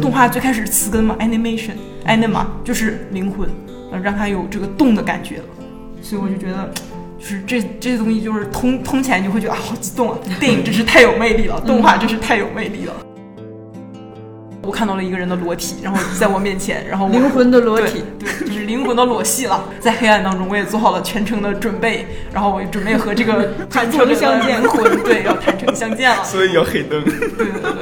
像动画最开始词根嘛，animation，anima 就是灵魂，呃，让它有这个动的感觉了。所以我就觉得，就是这这些东西就是通通起来，你就会觉得啊，好激动啊！电影真是太有魅力了，动画真是太有魅力了。我看到了一个人的裸体，然后在我面前，然后 灵魂的裸体，对，对就是灵魂的裸戏了。在黑暗当中，我也做好了全程的准备，然后我准备和这个 坦诚相见，灵魂对，要坦诚相见了。所以要黑灯。对对对。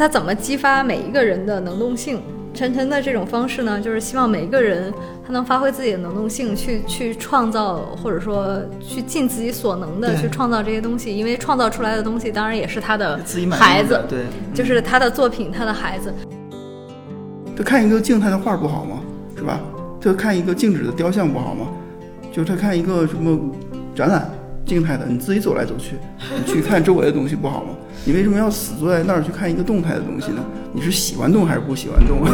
他怎么激发每一个人的能动性？晨晨的这种方式呢，就是希望每一个人他能发挥自己的能动性，去去创造，或者说去尽自己所能的去创造这些东西。因为创造出来的东西，当然也是他的孩子，对，就是他的作品，他的孩子。他看一个静态的画不好吗？是吧？他看一个静止的雕像不好吗？就他看一个什么展览，静态的，你自己走来走去，你去看周围的东西不好吗？你为什么要死坐在那儿去看一个动态的东西呢？你是喜欢动还是不喜欢动啊？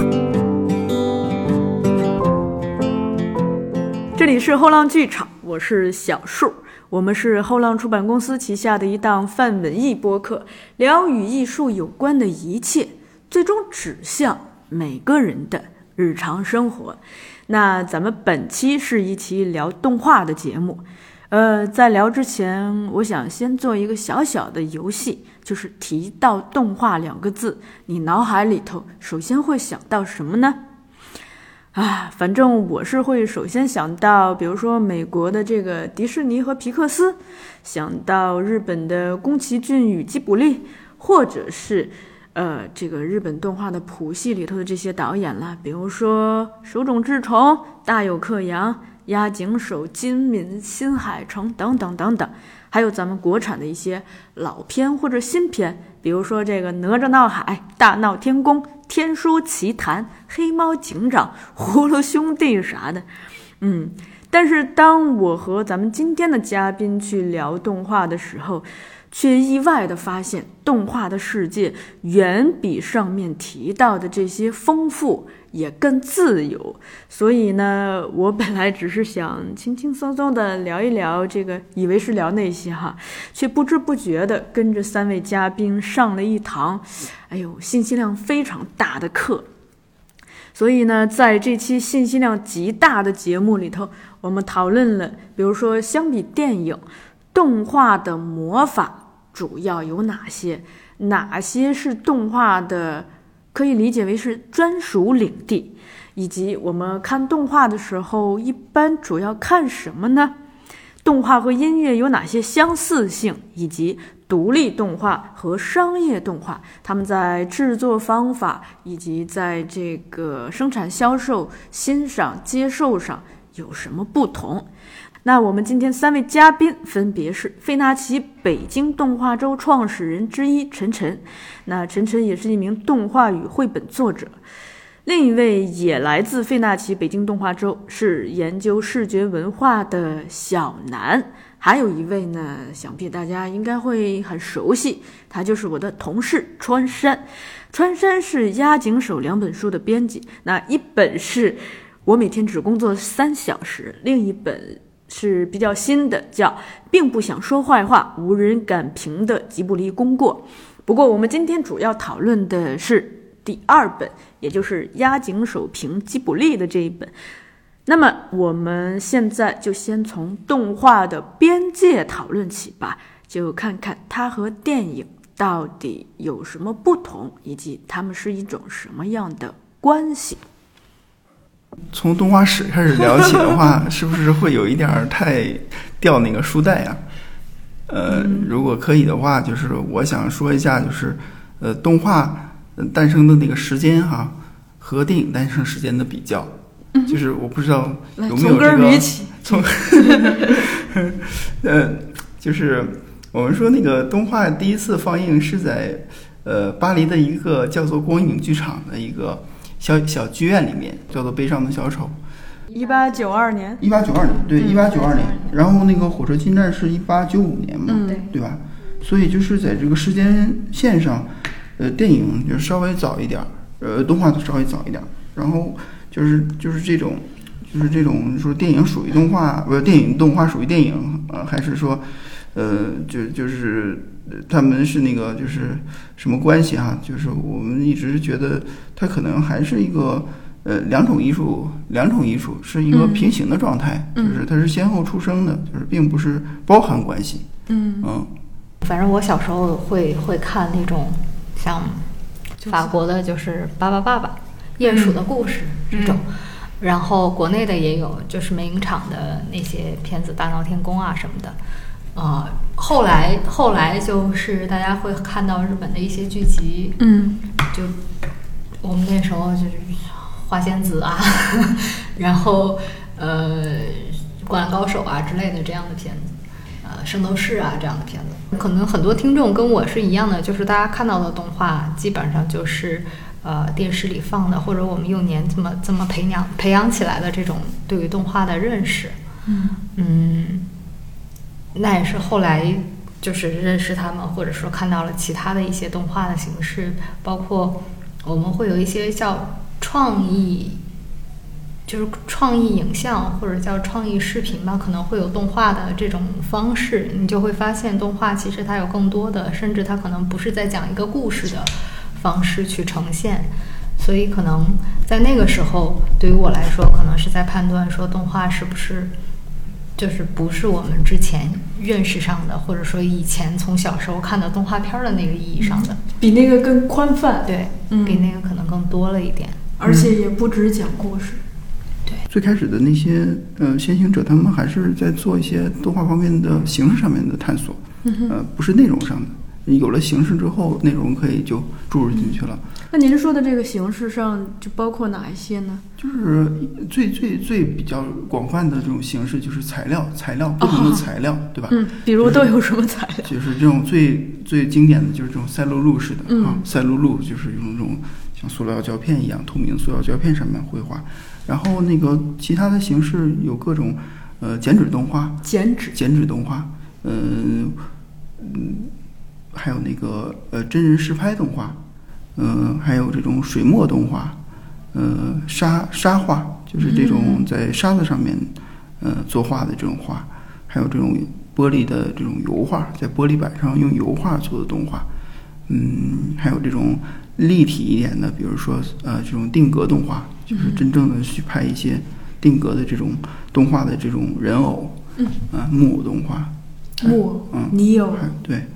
这里是后浪剧场，我是小树，我们是后浪出版公司旗下的一档泛文艺播客，聊与艺术有关的一切，最终指向每个人的日常生活。那咱们本期是一期聊动画的节目。呃，在聊之前，我想先做一个小小的游戏，就是提到“动画”两个字，你脑海里头首先会想到什么呢？啊，反正我是会首先想到，比如说美国的这个迪士尼和皮克斯，想到日本的宫崎骏与吉卜力，或者是呃这个日本动画的谱系里头的这些导演啦，比如说手冢治虫、大友克洋。押井守、金敏、新海诚等等等等，还有咱们国产的一些老片或者新片，比如说这个《哪吒闹海》《大闹天宫》《天书奇谭》《黑猫警长》《葫芦兄弟》啥的，嗯。但是当我和咱们今天的嘉宾去聊动画的时候，却意外的发现，动画的世界远比上面提到的这些丰富。也更自由，所以呢，我本来只是想轻轻松松的聊一聊这个，以为是聊那些哈，却不知不觉的跟着三位嘉宾上了一堂，哎呦，信息量非常大的课。所以呢，在这期信息量极大的节目里头，我们讨论了，比如说相比电影，动画的魔法主要有哪些，哪些是动画的。可以理解为是专属领地，以及我们看动画的时候，一般主要看什么呢？动画和音乐有哪些相似性？以及独立动画和商业动画，他们在制作方法以及在这个生产、销售、欣赏、接受上有什么不同？那我们今天三位嘉宾分别是费纳奇北京动画周创始人之一陈晨，那陈晨也是一名动画与绘本作者；另一位也来自费纳奇北京动画周，是研究视觉文化的小南；还有一位呢，想必大家应该会很熟悉，他就是我的同事川山。川山是押井守两本书的编辑，那一本是我每天只工作三小时，另一本。是比较新的，叫并不想说坏话，无人敢评的吉卜力功过。不过我们今天主要讨论的是第二本，也就是押井守评吉卜力的这一本。那么我们现在就先从动画的边界讨论起吧，就看看它和电影到底有什么不同，以及它们是一种什么样的关系。从动画史开始聊起的话，是不是会有一点儿太掉那个书袋啊？呃，如果可以的话，就是我想说一下，就是呃，动画诞生的那个时间哈，和电影诞生时间的比较，就是我不知道有没有这个从，呃，就是我们说那个动画第一次放映是在呃巴黎的一个叫做光影剧场的一个。小小剧院里面叫做《悲伤的小丑》，一八九二年，一八九二年，对，一八九二年。然后那个火车进站是一八九五年嘛，对，对吧？所以就是在这个时间线上，呃，电影就稍微早一点，呃，动画稍微早一点。然后就是就是这种，就是这种说电影属于动画，不是电影动画属于电影，呃，还是说，呃，就就是呃他们是那个就是什么关系哈？就是我们一直觉得它可能还是一个呃两种艺术，两种艺术是一个嗯平行的状态，嗯就是它是先后出生的，就是并不是包含关系。嗯嗯反正我小时候会会看那种像法国的，就是《巴巴爸爸》鼹鼠的故事这种，然后国内的也有，就是美影厂的那些片子，《大闹天宫》啊什么的。呃，后来后来就是大家会看到日本的一些剧集，嗯。就我们那时候就是花仙子啊，然后呃灌篮高手啊之类的这样的片子，呃圣斗士啊这样的片子，可能很多听众跟我是一样的，就是大家看到的动画基本上就是。呃，电视里放的，或者我们幼年这么这么培养培养起来的这种对于动画的认识，嗯。嗯，那也是后来就是认识他们，或者说看到了其他的一些动画的形式，包括我们会有一些叫创意，就是创意影像或者叫创意视频吧，可能会有动画的这种方式，你就会发现动画其实它有更多的，甚至它可能不是在讲一个故事的方式去呈现。所以可能在那个时候，对于我来说，可能是在判断说动画是不是就是不是我们之前认识上的，或者说以前从小时候看的动画片的那个意义上的，比那个更宽泛，对，嗯比那个可能更多了一点。而且也不止讲故事。最开始的那些呃先行者，他们还是在做一些动画方面的形式上面的探索，呃，不是内容上的。有了形式之后，内容可以就注入进去了。那您说的这个形式上就包括哪一些呢？就是最最最比较广泛的这种形式，就是材料，材料不同的材料，对吧？嗯，比如都有什么材料？就是这种最最经典的就是这种赛璐璐式的、嗯啊，赛璐璐就是用这种像塑料胶片一样透明塑料胶片上面绘画，然后那个其他的形式有各种呃剪纸动画，剪纸。剪纸动画，嗯嗯，还有那个呃真人实拍动画，嗯、还有这种水墨动画，呃沙沙画，就是这种在沙子上面呃作画的这种画，还有这种玻璃的这种油画，在玻璃板上用油画做的动画，嗯，还有这种立体一点的，比如说呃这种定格动画，就是真正的去拍一些定格的这种动画的这种人偶，嗯，啊木偶动画，木偶嗯，泥偶，对，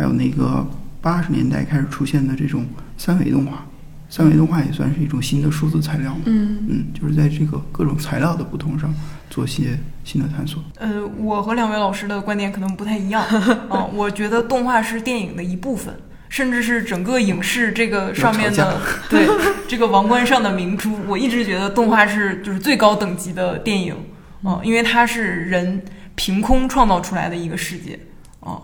还有那个八十年代开始出现的这种三维动画，三维动画也算是一种新的数字材料嘛。嗯嗯，就是在这个各种材料的不同上做些新的探索。呃，我和两位老师的观点可能不太一样。啊、我觉得动画是电影的一部分，甚至是整个影视这个上面的 对这个王冠上的明珠。我一直觉得动画是就是最高等级的电影，嗯、因为它是人凭空创造出来的一个世界，嗯。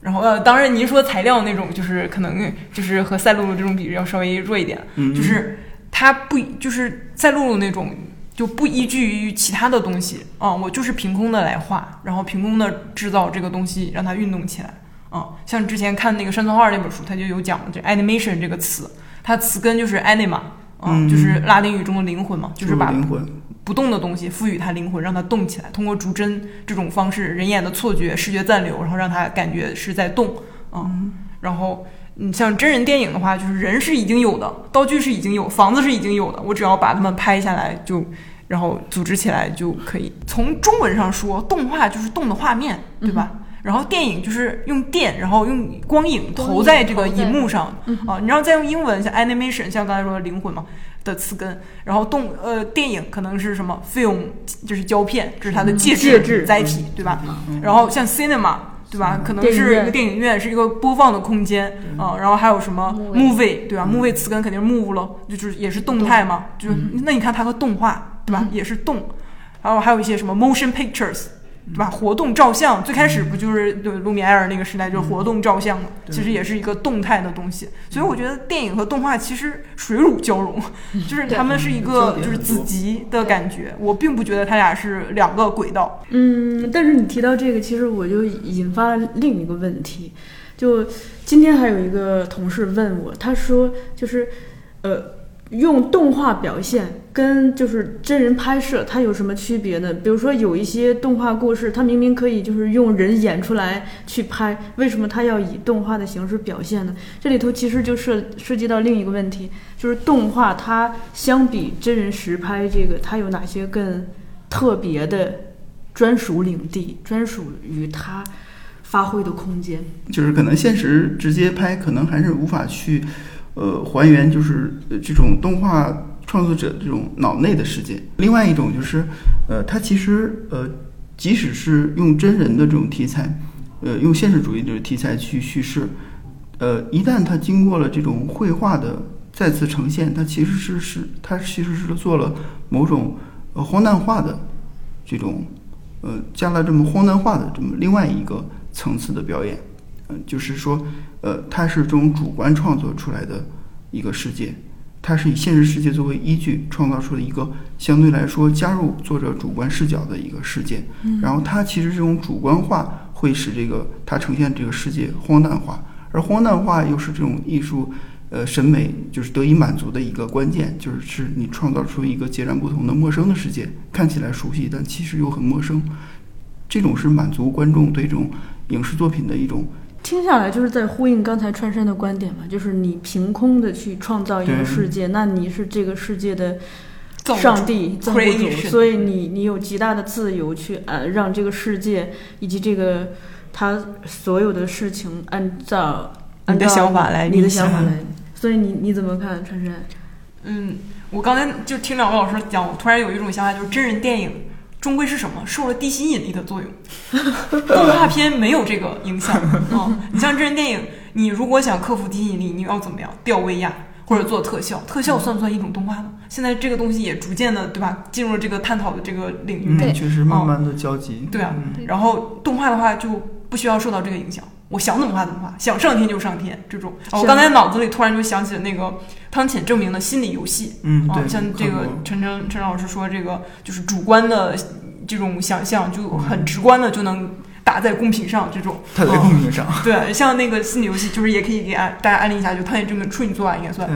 然后呃，当然您说材料那种，就是可能就是和赛璐璐这种比要稍微弱一点，嗯就是它不就是赛璐璐那种就不依据于其他的东西啊、我就是凭空的来画，然后凭空的制造这个东西，让它运动起来啊、像之前看那个山村画那本书，他就有讲这 animation 这个词，它词根就是 anima 啊、嗯就是拉丁语中的灵魂嘛，就是把灵魂，不动的东西赋予它灵魂，让它动起来，通过逐帧这种方式，人眼的错觉、视觉暂留，然后让它感觉是在动嗯、然后，你，像真人电影的话，就是人是已经有的，道具是已经有，房子是已经有的，我只要把它们拍下来就，然后组织起来就可以。从中文上说，动画就是动的画面，对吧？然后电影就是用电，然后用光影投在这个投在荧幕上啊。你要再用英文，像 animation，像刚才说的灵魂嘛的词根，然后动呃电影可能是什么 film，就是胶片，这是它的介质介质载体，对吧？然后像 cinema。对吧？可能是一个电影院，是一个播放的空间啊、然后还有什么 Movie movie，对吧？movie 词根肯定是 move 了，就是也是动态嘛。就是那你看它和动画，对吧？也是动。然后还有一些什么 motion pictures，对吧？活动照相，最开始不就是对卢米埃尔那个时代就是活动照相嘛？其实也是一个动态的东西。所以我觉得电影和动画其实水乳交融，就是他们是一个就是子集的感觉。我并不觉得他俩是两个轨道。嗯，但是你提到这个，其实我就引发了另一个问题。就今天还有一个同事问我，他说就是，呃，用动画表现跟就是真人拍摄，它有什么区别呢？比如说有一些动画故事，它明明可以就是用人演出来去拍，为什么它要以动画的形式表现呢？这里头其实就涉涉及到另一个问题，就是动画它相比真人实拍这个，它有哪些更特别的专属领地，专属于它发挥的空间？就是可能现实直接拍，可能还是无法去。呃，还原就是这种动画创作者这种脑内的世界。另外一种就是，呃，它其实呃，即使是用真人的这种题材，呃，用现实主义的题材去叙事，呃，一旦它经过了这种绘画的再次呈现，它其实是是它其实是做了某种呃荒诞化的这种呃加了这么荒诞化的这么另外一个层次的表演。嗯，就是说，呃，它是这种主观创作出来的一个世界，它是以现实世界作为依据创造出了一个相对来说加入作者主观视角的一个世界。嗯，然后它其实这种主观化会使这个它呈现这个世界荒诞化，而荒诞化又是这种艺术，呃，审美就是得以满足的一个关键，就是是你创造出一个截然不同的陌生的世界，看起来熟悉，但其实又很陌生。这种是满足观众对这种影视作品的一种。听下来就是在呼应刚才川山的观点嘛，就是你凭空的去创造一个世界，那你是这个世界的上帝造物主，所以你你有极大的自由去呃让这个世界以及这个他所有的事情按照你的想法来，你的想法来。所以你你怎么看川山？嗯，我刚才就听两位老师讲，我突然有一种想法，就是真人电影。终归是什么？受了地心引力的作用。动画片没有这个影响啊！你像真人电影，你如果想克服地心引力，你要怎么样？吊威亚或者做特效？特效算不算一种动画呢？现在这个东西也逐渐的，对吧？进入了这个探讨的这个领域。对，确实慢慢的交集。对啊，然后动画的话就不需要受到这个影响，我想怎么画怎么画，想上天就上天。这种，我刚才脑子里突然就想起了那个汤浅证明的心理游戏。嗯，啊，像这个陈陈陈老师说，这个就是主观的。这种想象就很直观的就能打在公屏上，这种打在公屏上，对，像那个心理游戏，就是也可以给安大家安利一下，就汤浅证明处女座啊，应该算，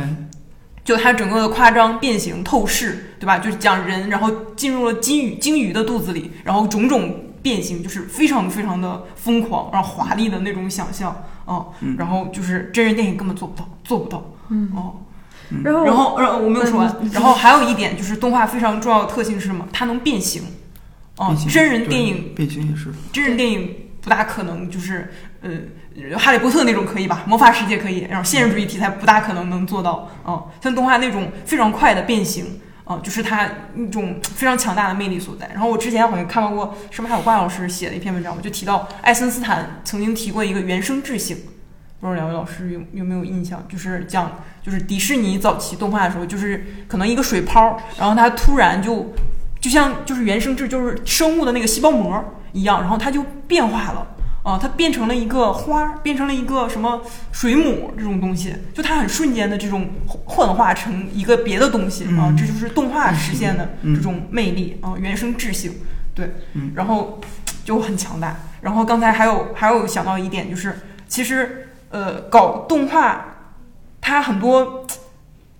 就它整个的夸张、变形、透视，对吧？就是讲人，然后进入了金鱼金鱼的肚子里，然后种种变形，就是非常非常的疯狂，然后华丽的那种想象啊，然后就是真人电影根本做不到，做不到，嗯哦，然后然后呃我没有说完，然后还有一点就是动画非常重要的特性是什么？它能变形。哦，真人电影变形也是。真人电影不大可能，就是呃，哈利波特那种可以吧？魔法世界可以，然后现实主义题材不大可能能做到。嗯，像动画那种非常快的变形，哦，就是它一种非常强大的魅力所在。然后我之前好像看到过，是不是还有挂老师写的一篇文章，我就提到艾森斯坦曾经提过一个原生质性，不知道两位老师有有没有印象？就是讲，就是迪士尼早期动画的时候，就是可能一个水泡，然后它突然就。就像就是原生质，就是生物的那个细胞膜一样，然后它就变化了啊，它变成了一个花儿，变成了一个什么水母这种东西，就它很瞬间的这种幻化成一个别的东西啊，这就是动画实现的这种魅力啊，原生质性对，然后就很强大。然后刚才还有还有想到一点，就是其实呃搞动画，它很多，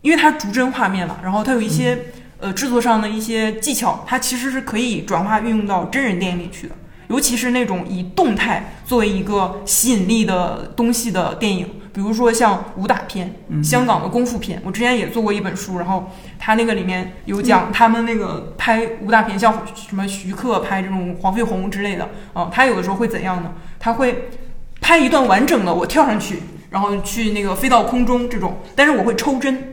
因为它逐帧画面嘛，然后它有一些。呃，制作上的一些技巧，它其实是可以转化运用到真人电影里去的，尤其是那种以动态作为一个吸引力的东西的电影，比如说像武打片、香港的功夫片。我之前也做过一本书，然后他那个里面有讲他们那个拍武打片，像什么徐克拍这种黄飞鸿之类的啊，他有的时候会怎样呢？他会拍一段完整的，我跳上去，然后去那个飞到空中这种，但是我会抽帧。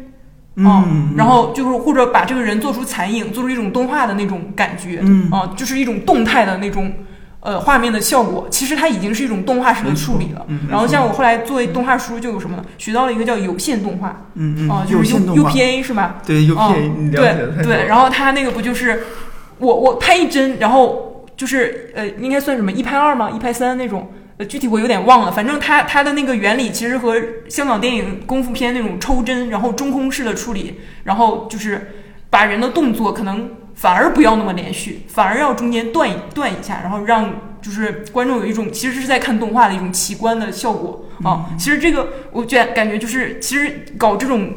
嗯，然后就是或者把这个人做出残影，做出一种动画的那种感觉，嗯，啊，就是一种动态的那种，呃，画面的效果。其实它已经是一种动画式的处理了。然后像我后来作为动画书就有什么呢，学到了一个叫有线动画，嗯嗯，啊，就是 U U P A 是吧？对 U P A，对对。然后它那个不就是我我拍一帧，然后就是呃，应该算什么一拍二吗？一拍三那种。呃，具体我有点忘了，反正它它的那个原理其实和香港电影功夫片那种抽帧，然后中空式的处理，然后就是把人的动作可能反而不要那么连续，反而要中间断一断一下，然后让就是观众有一种其实是在看动画的一种奇观的效果啊。其实这个我觉感觉就是其实搞这种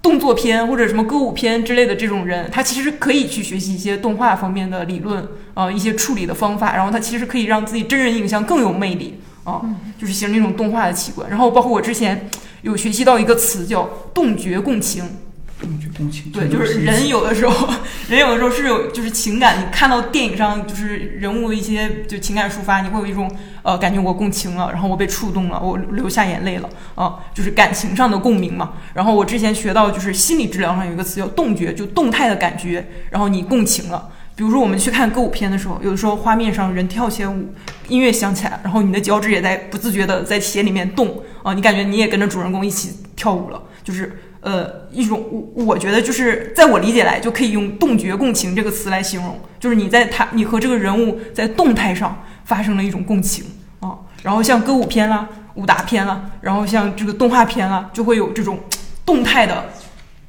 动作片或者什么歌舞片之类的这种人，他其实可以去学习一些动画方面的理论，呃，一些处理的方法，然后他其实可以让自己真人影像更有魅力啊、就是形成一种动画的奇观。然后包括我之前有学习到一个词叫动觉共情，动觉共情，对，就是人有的时候，人有的时候是有就是情感，你看到电影上就是人物的一些就情感抒发，你会有一种呃感觉我共情了，然后我被触动了，我流下眼泪了啊、就是感情上的共鸣嘛。然后我之前学到就是心理治疗上有一个词叫动觉，就动态的感觉，然后你共情了。比如说我们去看歌舞片的时候，有的时候画面上人跳起舞，音乐响起来，然后你的脚趾也在不自觉的在鞋里面动啊、你感觉你也跟着主人公一起跳舞了，就是呃一种我我觉得就是在我理解来就可以用动觉共情这个词来形容，就是你在他你和这个人物在动态上发生了一种共情啊、然后像歌舞片啦、武打片啦，然后像这个动画片啦，就会有这种动态的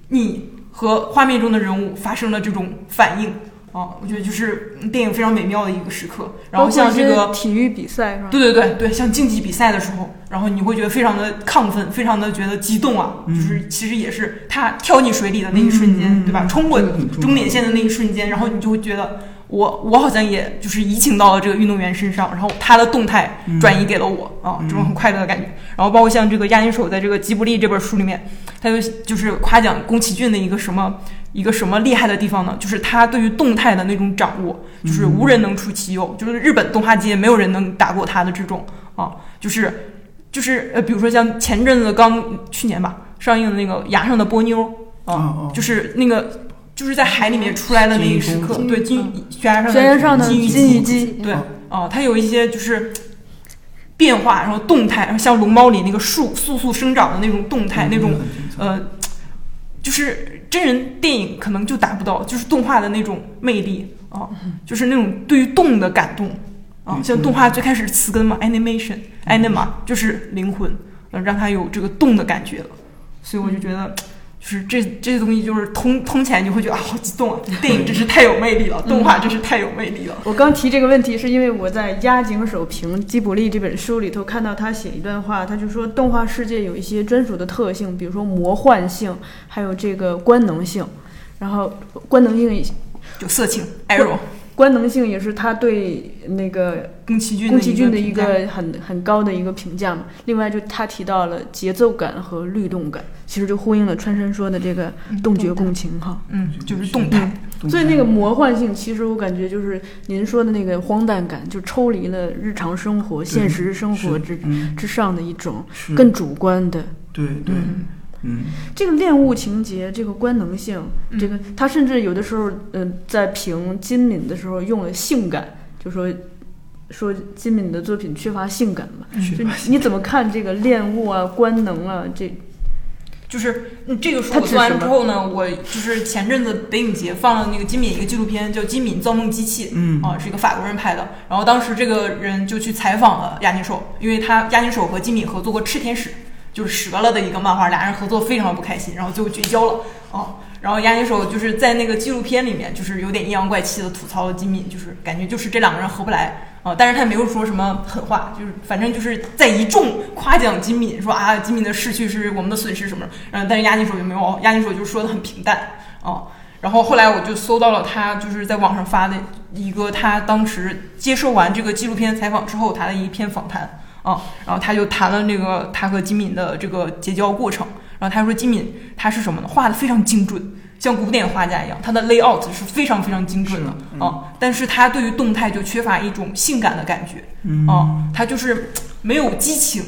你和画面中的人物发生了这种反应啊、我觉得就是电影非常美妙的一个时刻。然后像这个体育比赛是吧？对对对对，像竞技比赛的时候，然后你会觉得非常的亢奋，非常的觉得激动啊，就是其实也是他跳进水里的那一瞬间，对吧？冲过终点线的那一瞬间，然后你就会觉得我我好像也就是移情到了这个运动员身上，然后他的动态转移给了我、啊，这种很快乐的感觉。然后包括像这个押井守在这个《吉卜力》这本书里面，他就就是夸奖宫崎骏的一个什么。一个什么厉害的地方呢？就是他对于动态的那种掌握，就是无人能出其右，就是日本动画界没有人能打过他的这种啊，就是就是呃，比如说像前阵子刚去年吧上映的那个《崖上的波妞》啊，就是那个就是在海里面出来的那一时刻，对金悬崖上的悬崖上的金鱼金鱼姬，对哦，它有一些就是变化，然后动态，然后像龙猫里那个树速速生长的那种动态，那种呃，就是真人电影可能就达不到，就是动画的那种魅力啊，就是那种对于动的感动啊，嗯。像动画最开始词根嘛，animation anima 就是灵魂，呃，让它有这个动的感觉了，所以我就觉得。就是这这些东西，就是通通起来，你会觉得啊，好激动啊！电影真是太有魅力了，动画真是太有魅力了。我刚提这个问题，是因为我在押井守评《吉卜力》这本书里头看到他写一段话，他就说动画世界有一些专属的特性，比如说魔幻性，还有这个官能性。然后官能性也就色情 arrow，官能性也是他对那个宫崎骏宫崎骏的一个很很高的一个评价嘛。另外就他提到了节奏感和律动感，其实就呼应了川山说的这个动觉共情哈。嗯，就是动态，动所以那个魔幻性，其实我感觉就是您说的那个荒诞感，就抽离了日常生活、现实生活之嗯。之上的一种更主观的对对。嗯这个恋物情节，这个官能性，嗯这个他甚至有的时候，嗯、在评金敏的时候用了性感，就说说金敏的作品缺乏性感嘛。就你怎么看这个恋物啊、官能啊？这就是嗯这个书我做完之后呢，我就是前阵子北影节放了那个金敏一个纪录片，叫《金敏造梦机器》，嗯啊，是一个法国人拍的。然后当时这个人就去采访了押井守，因为他押井守和金敏合作过《赤天使》，就是折了的一个漫画，俩人合作非常不开心，然后最后绝交了啊。然后押井守就是在那个纪录片里面，就是有点阴阳怪气的吐槽了金敏，就是感觉就是这两个人合不来啊。但是他也没有说什么狠话，就是反正就是在一众夸奖金敏，说啊金敏的逝去是我们的损失什么的。嗯，但是押井守就没有，押井守就说的很平淡啊。然后后来我就搜到了他就是在网上发的一个他当时接受完这个纪录片采访之后他的一篇访谈啊，然后他就谈了那个他和金敏的这个结交过程。然后他说金敏他是什么呢？画的非常精准，像古典画家一样，他的 layout 是非常非常精准的啊。但是他对于动态就缺乏一种性感的感觉嗯啊，他就是没有激情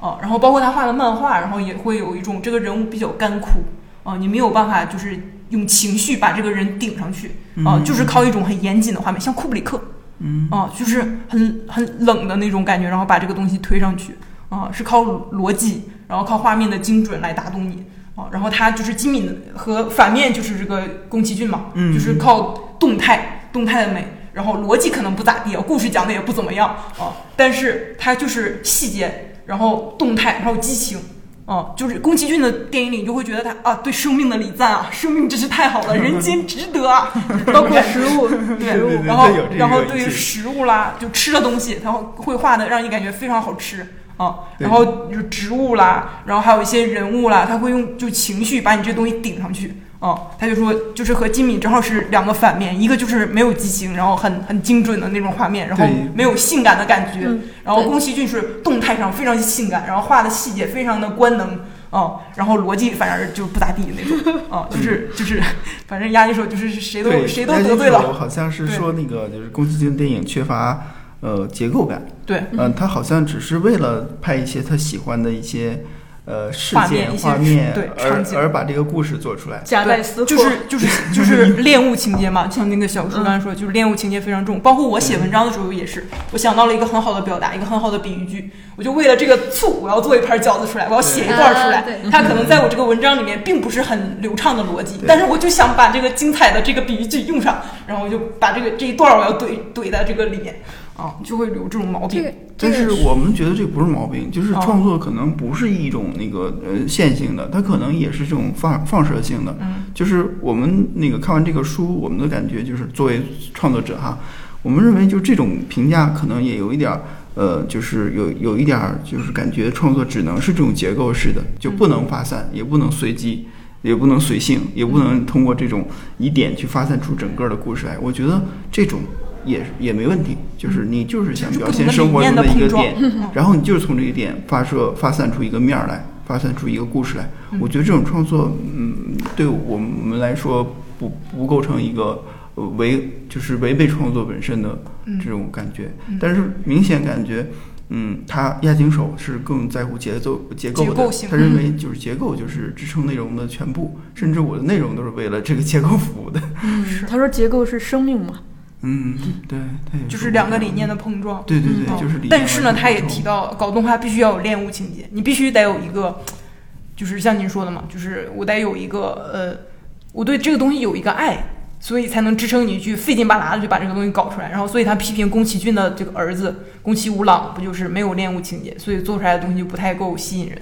啊。然后包括他画的漫画，然后也会有一种这个人物比较干枯啊，你没有办法就是用情绪把这个人顶上去啊，嗯就是靠一种很严谨的画面，像库布里克。嗯。啊，就是很很冷的那种感觉，然后把这个东西推上去。啊，是靠逻辑，然后靠画面的精准来打动你。啊。然后他就是金敏和反面就是这个宫崎骏嘛，嗯。就是靠动态动态的美，然后逻辑可能不咋地，故事讲的也不怎么样。啊，但是它就是细节，然后动态，然后激情。啊，就是宫崎骏的电影里，你就会觉得他啊，对生命的礼赞啊，生命真是太好了，人间值得啊，包括食物，对然后然后对于食物啦，就吃的东西，他会画的让你感觉非常好吃啊，然后就植物啦，然后还有一些人物啦，他会用就情绪把你这东西顶上去。啊，他就说，就是和金敏正好是两个反面，一个就是没有激情，然后很很精准的那种画面，然后没有性感的感觉，嗯然后宫崎骏是动态上非常性感，然后画的细节非常的官能，哦、然后逻辑反正就不咋地那种，哦、就是就是，反正压力说就是谁都，谁都得罪了，好像是说那个就是宫崎骏电影缺乏呃结构感，对，嗯、他好像只是为了拍一些他喜欢的一些呃事件画面一些画面，对而场景而把这个故事做出来。夹带私货，就是就是 就是 恋物情节嘛，像那个小叔刚才说，就是恋物情节非常重。包括我写文章的时候也是，我想到了一个很好的表达，一个很好的比喻句，我就为了这个醋，我要做一盘饺子出来，我要写一段出来。它可能在我这个文章里面并不是很流畅的逻辑，但是我就想把这个精彩的这个比喻句用上，然后我就把这个这一段我要怼怼在这个里面，啊，就会有这种毛病但是我们觉得这不是毛病，就是哦创作可能不是一种那个呃线性的，它可能也是这种放放射性的。嗯，就是我们那个看完这个书，我们的感觉就是作为创作者哈，我们认为就这种评价可能也有一点儿呃，就是有有一点儿就是感觉创作只能是这种结构式的，就不能发散，也不能随机。也不能随性，也不能通过这种疑点去发散出整个的故事来。我觉得这种也也没问题，就是你就是想表现生活中的一个点，然后你就是从这个点发射发散出一个面儿来，发散出一个故事来。我觉得这种创作，嗯，对我们来说不不构成一个呃违就是违背创作本身的这种感觉，但是明显感觉。嗯，他押井守是更在乎节奏结构的，结构性他认为就是结构就是支撑内容的全部，甚至我的内容都是为了这个结构服务的。嗯，他说结构是生命嘛，嗯，对，他也就是两个理念的碰撞。对对对，嗯就是但是呢，他也提到搞动画必须要有恋物情节，你必须得有一个，就是像您说的嘛，就是我得有一个呃，我对这个东西有一个爱，所以才能支撑你去费劲巴拉的去把这个东西搞出来。然后，所以他批评宫崎骏的这个儿子宫崎吾朗，不就是没有恋物情节，所以做出来的东西就不太够吸引人。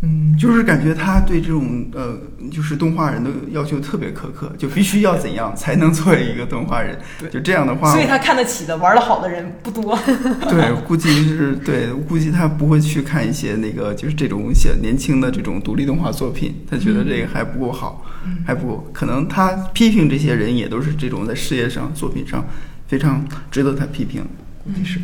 嗯，就是感觉他对这种呃，就是动画人的要求特别苛刻，就必须要怎样才能作为一个动画人。对就这样的话，所以他看得起的、玩的好的人不多。对，估计是对，估计他不会去看一些那个就是这种小年轻的这种独立动画作品，他觉得这个还不够好，还不够。可能他批评这些人也都是这种在事业上、作品上非常值得他批评，估计是。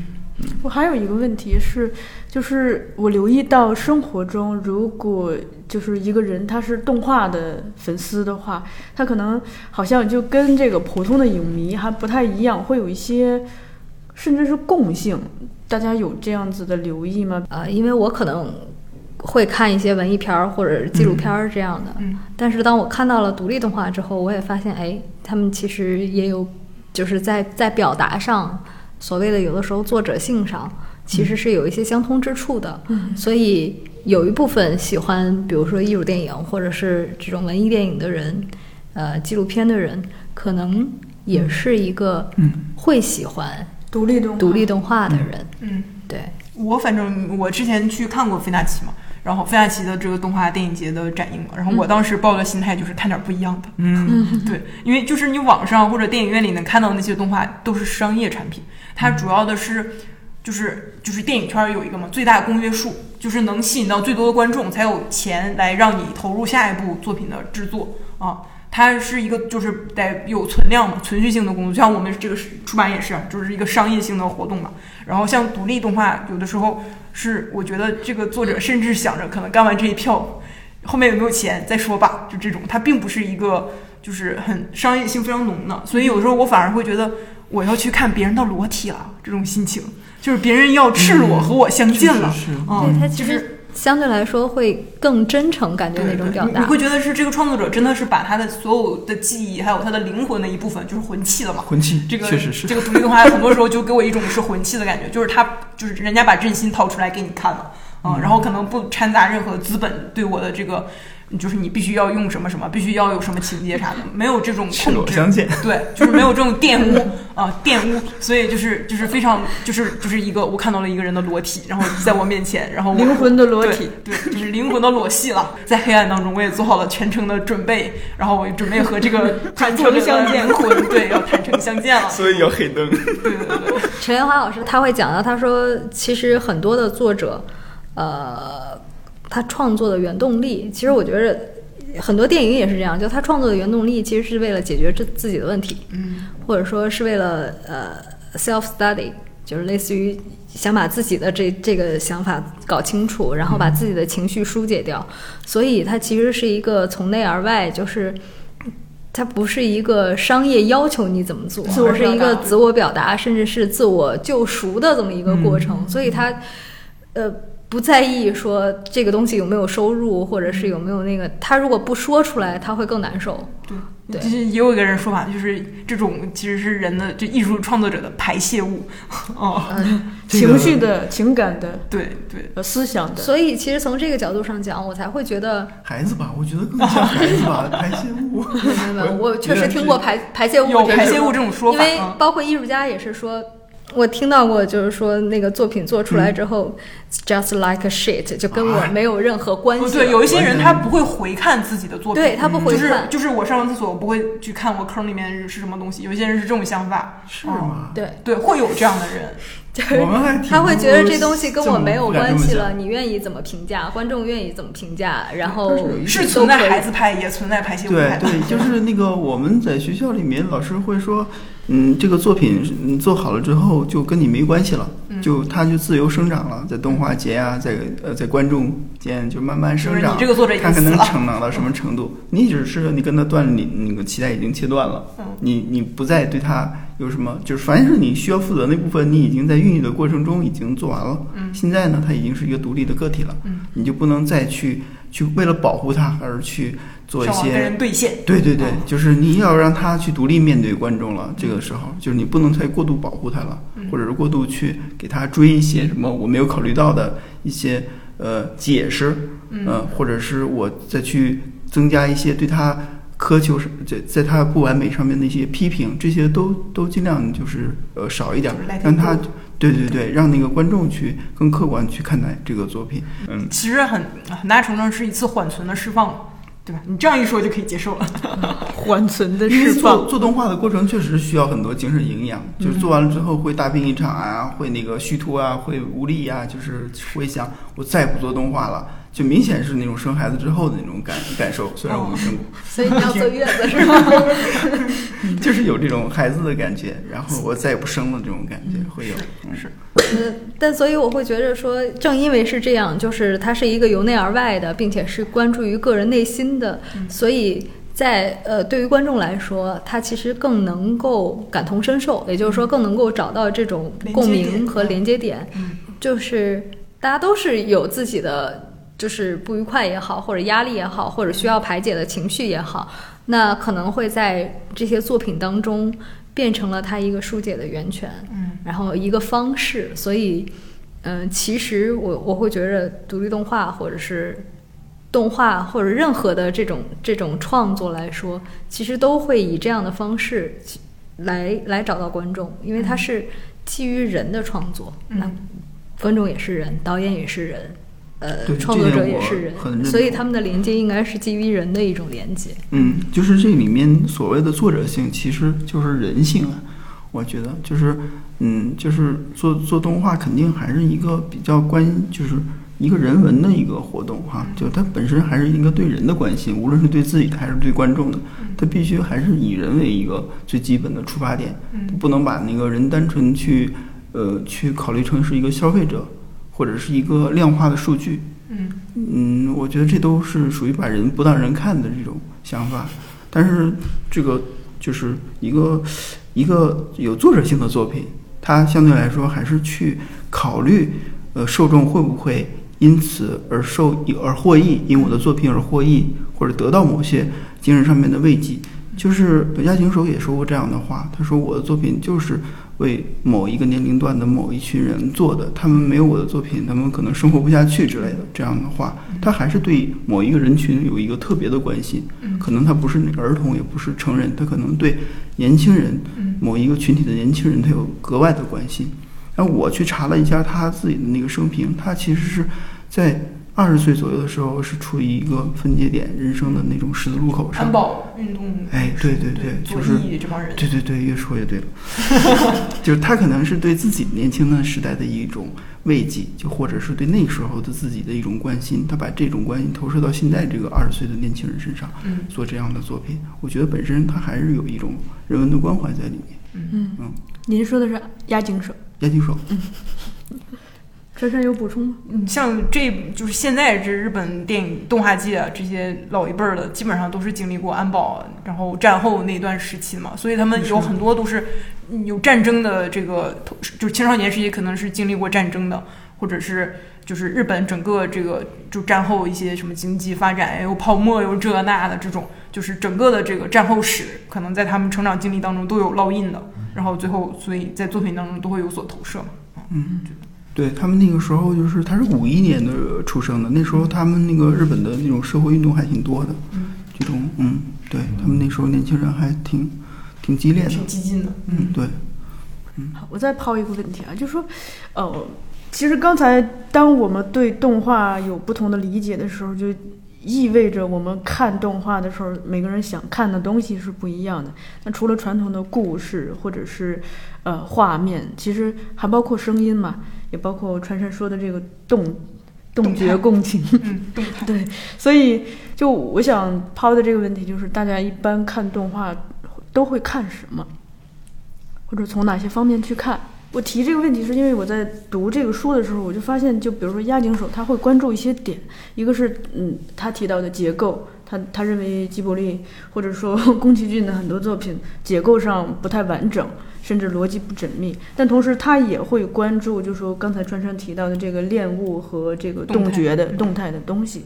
我还有一个问题是，就是我留意到生活中，如果就是一个人他是动画的粉丝的话，他可能好像就跟这个普通的影迷还不太一样，会有一些甚至是共性。大家有这样子的留意吗？呃，因为我可能会看一些文艺片儿或者纪录片儿这样的，嗯但是当我看到了独立动画之后，我也发现，哎，他们其实也有，就是在在表达上，所谓的有的时候作者性上，其实是有一些相通之处的。嗯。所以有一部分喜欢，比如说艺术电影或者是这种文艺电影的人，呃，纪录片的人，可能也是一个嗯。会喜欢独立动画。独立动画的人。嗯，对，我反正我之前去看过费纳奇嘛，然后费亚奇的这个动画电影节的展映嘛，然后我当时抱的心态就是看点不一样的。嗯，对，因为就是你网上或者电影院里能看到那些动画都是商业产品，它主要的是就是就是电影圈儿有一个嘛最大公约数，就是能吸引到最多的观众，才有钱来让你投入下一部作品的制作啊。它是一个就是得有存量嘛，存续性的工作，像我们这个是出版也是啊，就是一个商业性的活动嘛。然后像独立动画，有的时候是我觉得这个作者甚至想着可能干完这一票，后面有没有钱再说吧，就这种，它并不是一个就是很商业性非常浓的，所以有时候我反而会觉得我要去看别人的裸体了，这种心情，就是别人要赤裸和我相近了，啊、就是实相对来说会更真诚，感觉那种表达你你。会觉得是这个创作者真的是把他的所有的记忆，还有他的灵魂的一部分，就是魂器了嘛。魂器这个确实是这个独立动画，很多时候就给我一种是魂器的感觉，就是他就是人家把真心掏出来给你看了啊、然后可能不掺杂任何资本对我的这个就是你必须要用什么什么，必须要有什么情节啥的，没有这种赤控制。裸相见，对，就是没有这种玷污啊、玷污，所以就是就是非常就是就是一个我看到了一个人的裸体，然后在我面前，然后我灵魂的裸体，对，对，就是灵魂的裸戏了。在黑暗当中，我也做好了全程的准备，然后我准备和这个 坦诚相见对，要坦诚相见了。所以要黑灯。对对对对，陈元华老师他会讲到，他说其实很多的作者，呃，他创作的原动力，其实我觉得很多电影也是这样，就他创作的原动力其实是为了解决自自己的问题，嗯，或者说是为了呃 self study，就是类似于想把自己的这这个想法搞清楚，然后把自己的情绪疏解掉，所以它其实是一个从内而外，就是。它不是一个商业要求你怎么做，而是一个自我表达，甚至是自我救赎的这么一个过程。所以它，呃，不在意说这个东西有没有收入，或者是有没有那个，他如果不说出来，他会更难受。对其实也有一个人说法，就是这种其实是人的就艺术创作者的排泄物。哦，嗯，情绪的、情感的、对对，呃思想的。所以其实从这个角度上讲，我才会觉得，孩子吧，我觉得更像孩子吧，排泄物。没有没有，我确实听过排排泄物排泄物这种说法因为。包括艺术家也是说，我听到过，就是说那个作品做出来之后、j u s t like a shit，就跟我啊没有任何关系对，有一些人他不会回看自己的作品，对他不回就是看就是我上完厕所，我不会去看我坑里面是什么东西。有一些人是这种想法，是吗？对，对，会有这样的人。就是他会觉得这东西跟我没有关系了，你愿意怎么评价，观众愿意怎么评价，然后是存在孩子派，也存在排泄物派。对对，就是那个我们在学校里面，老师会说，嗯，这个作品你做好了之后就跟你没关系了，嗯就它就自由生长了，在动画节啊，在呃在观众间就慢慢生长你这。个作者已经看看能。成长到什么程度？你只是你跟他断了，你那个脐带已经切断了，嗯你你不再对他有什么，就是凡是你需要负责那部分，你已经在孕育的过程中已经做完了。嗯现在呢，他已经是一个独立的个体了，嗯你就不能再去去为了保护他而去做一些人对线。对对就是你要让他去独立面对观众了。这个时候，就是你不能太过度保护他了，嗯或者是过度去给他追一些什么我没有考虑到的一些呃解释，嗯呃，或者是我再去增加一些对他苛求是在在他不完美上面的一些批评，这些都都尽量就是呃少一点让他对对对，让那个观众去更客观去看待这个作品。嗯，其实很很大程度上是一次缓存的释放，对吧？你这样一说就可以接受了。缓存的因为释放，做做动画的过程确实需要很多精神营养，嗯就是做完了之后会大病一场啊，会那个虚脱啊，会无力啊，就是会想我再也不做动画了，就明显是那种生孩子之后的那种感 感受，虽然我没生过，所以你要坐月子 是吗？就是有这种孩子的感觉，然后我再也不生了这种感觉会有，嗯。是。呃，但所以我会觉得说，正因为是这样，就是它是一个由内而外的，并且是关注于个人内心的，所以在呃对于观众来说，他其实更能够感同身受，也就是说更能够找到这种共鸣和连接点，嗯。就是大家都是有自己的。就是不愉快也好，或者压力也好，或者需要排解的情绪也好，那可能会在这些作品当中变成了他一个疏解的源泉。嗯然后一个方式，所以，嗯、其实我我会觉得独立动画或者是动画或者任何的这种这种创作来说，其实都会以这样的方式来来找到观众，因为它是基于人的创作，那嗯观众也是人，导演也是人。呃，对创作者也是人所以他们的连接应该是基于人的一种连接。嗯，就是这里面所谓的作者性，其实就是人性啊。我觉得就是，嗯，就是做做动画肯定还是一个比较关，就是一个人文的一个活动哈。就它本身还是一个对人的关心，无论是对自己的还是对观众的，它必须还是以人为一个最基本的出发点，嗯不能把那个人单纯去，呃，去考虑成是一个消费者，或者是一个量化的数据。嗯嗯，我觉得这都是属于把人不当人看的这种想法，但是这个就是一个一个有作者性的作品，它相对来说还是去考虑，呃，受众会不会因此而受而获益，因我的作品而获益，或者得到某些精神上面的慰藉。就是本家行手也说过这样的话，他说我的作品就是为某一个年龄段的某一群人做的，他们没有我的作品，他们可能生活不下去之类的。这样的话，他还是对某一个人群有一个特别的关心，可能他不是那个儿童，也不是成人，他可能对年轻人某一个群体的年轻人，他有格外的关心。然后我去查了一下他自己的那个生平，他其实是在二十岁左右的时候是处于一个分界点、人生的那种十字路口上安。保运动，哎对对对就是这帮人，对对对，越说越对了，就是他可能是对自己年轻的时代的一种慰藉，就或者是对那个时候的自己的一种关心，他把这种关心投射到现在这个二十岁的年轻人身上，嗯做这样的作品，我觉得本身他还是有一种人文的关怀在里面。嗯嗯，您说的是押井守，押井守，珊珊有补充吗？嗯，像这就是现在这日本电影动画界啊，这些老一辈儿的，基本上都是经历过安保，然后战后那段时期嘛，所以他们有很多都是嗯有战争的这个，就是青少年时期可能是经历过战争的，或者是就是日本整个这个就战后一些什么经济发展，又泡沫，又这那的这种，就是整个的这个战后史，可能在他们成长经历当中都有烙印的，然后最后所以在作品当中都会有所投射嘛。嗯，对他们那个时候就是他是五一年的出生的，那时候他们那个日本的那种社会运动还挺多的，这种嗯，对他们那时候年轻人还挺挺激烈的，挺激进的，嗯，对。嗯好，我再抛一个问题啊，就是说，呃，其实刚才当我们对动画有不同的理解的时候，就意味着我们看动画的时候，每个人想看的东西是不一样的。那除了传统的故事或者是呃画面，其实还包括声音嘛，也包括川山说的这个动动觉共情。嗯，动态。对，所以就我想抛的这个问题就是，大家一般看动画都会看什么，或者从哪些方面去看？我提这个问题是因为我在读这个书的时候，我就发现，就比如说押井守，他会关注一些点，一个是嗯，他提到的结构，他他认为吉卜力或者说宫崎骏的很多作品结构上不太完整，甚至逻辑不缜密，但同时他也会关注，就是说刚才川川提到的这个恋物和这个动觉的嗯动态的东西。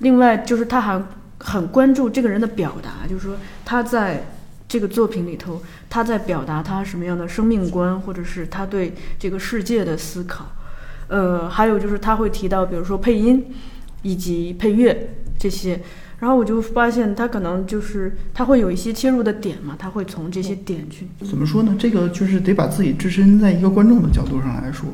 另外就是他还很关注这个人的表达，就是说他在这个作品里头，他在表达他什么样的生命观，或者是他对这个世界的思考。呃，还有就是他会提到，比如说配音以及配乐这些。然后我就发现他可能就是他会有一些切入的点嘛，他会从这些点去怎么说呢？这个就是得把自己置身在一个观众的角度上来说，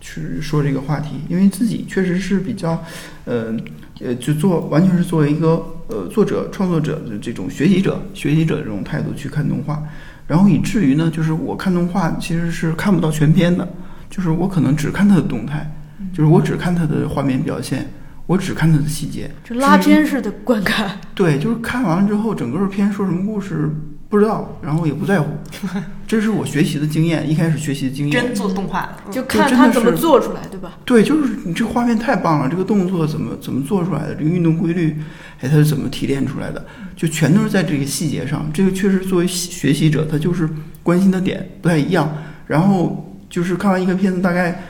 去说这个话题，因为自己确实是比较，呃呃，就做完全是作为一个呃作者、创作者的这种学习者、学习者这种态度去看动画，然后以至于呢，就是我看动画其实是看不到全片的，就是我可能只看它的动态，就是我只看它的画面表现，我只看它的细节，就拉片式的观看。对，就是看完了之后，整个片说什么故事不知道，然后也不在乎，这是我学习的经验，一开始学习的经验真。做动画就看他怎么做出来，对吧？对，就是你这画面太棒了，这个动作怎么怎么做出来的，这个运动规律，哎，它是怎么提炼出来的，就全都是在这个细节上。这个确实作为学习者，他就是关心的点不太一样。然后就是看完一个片子，大概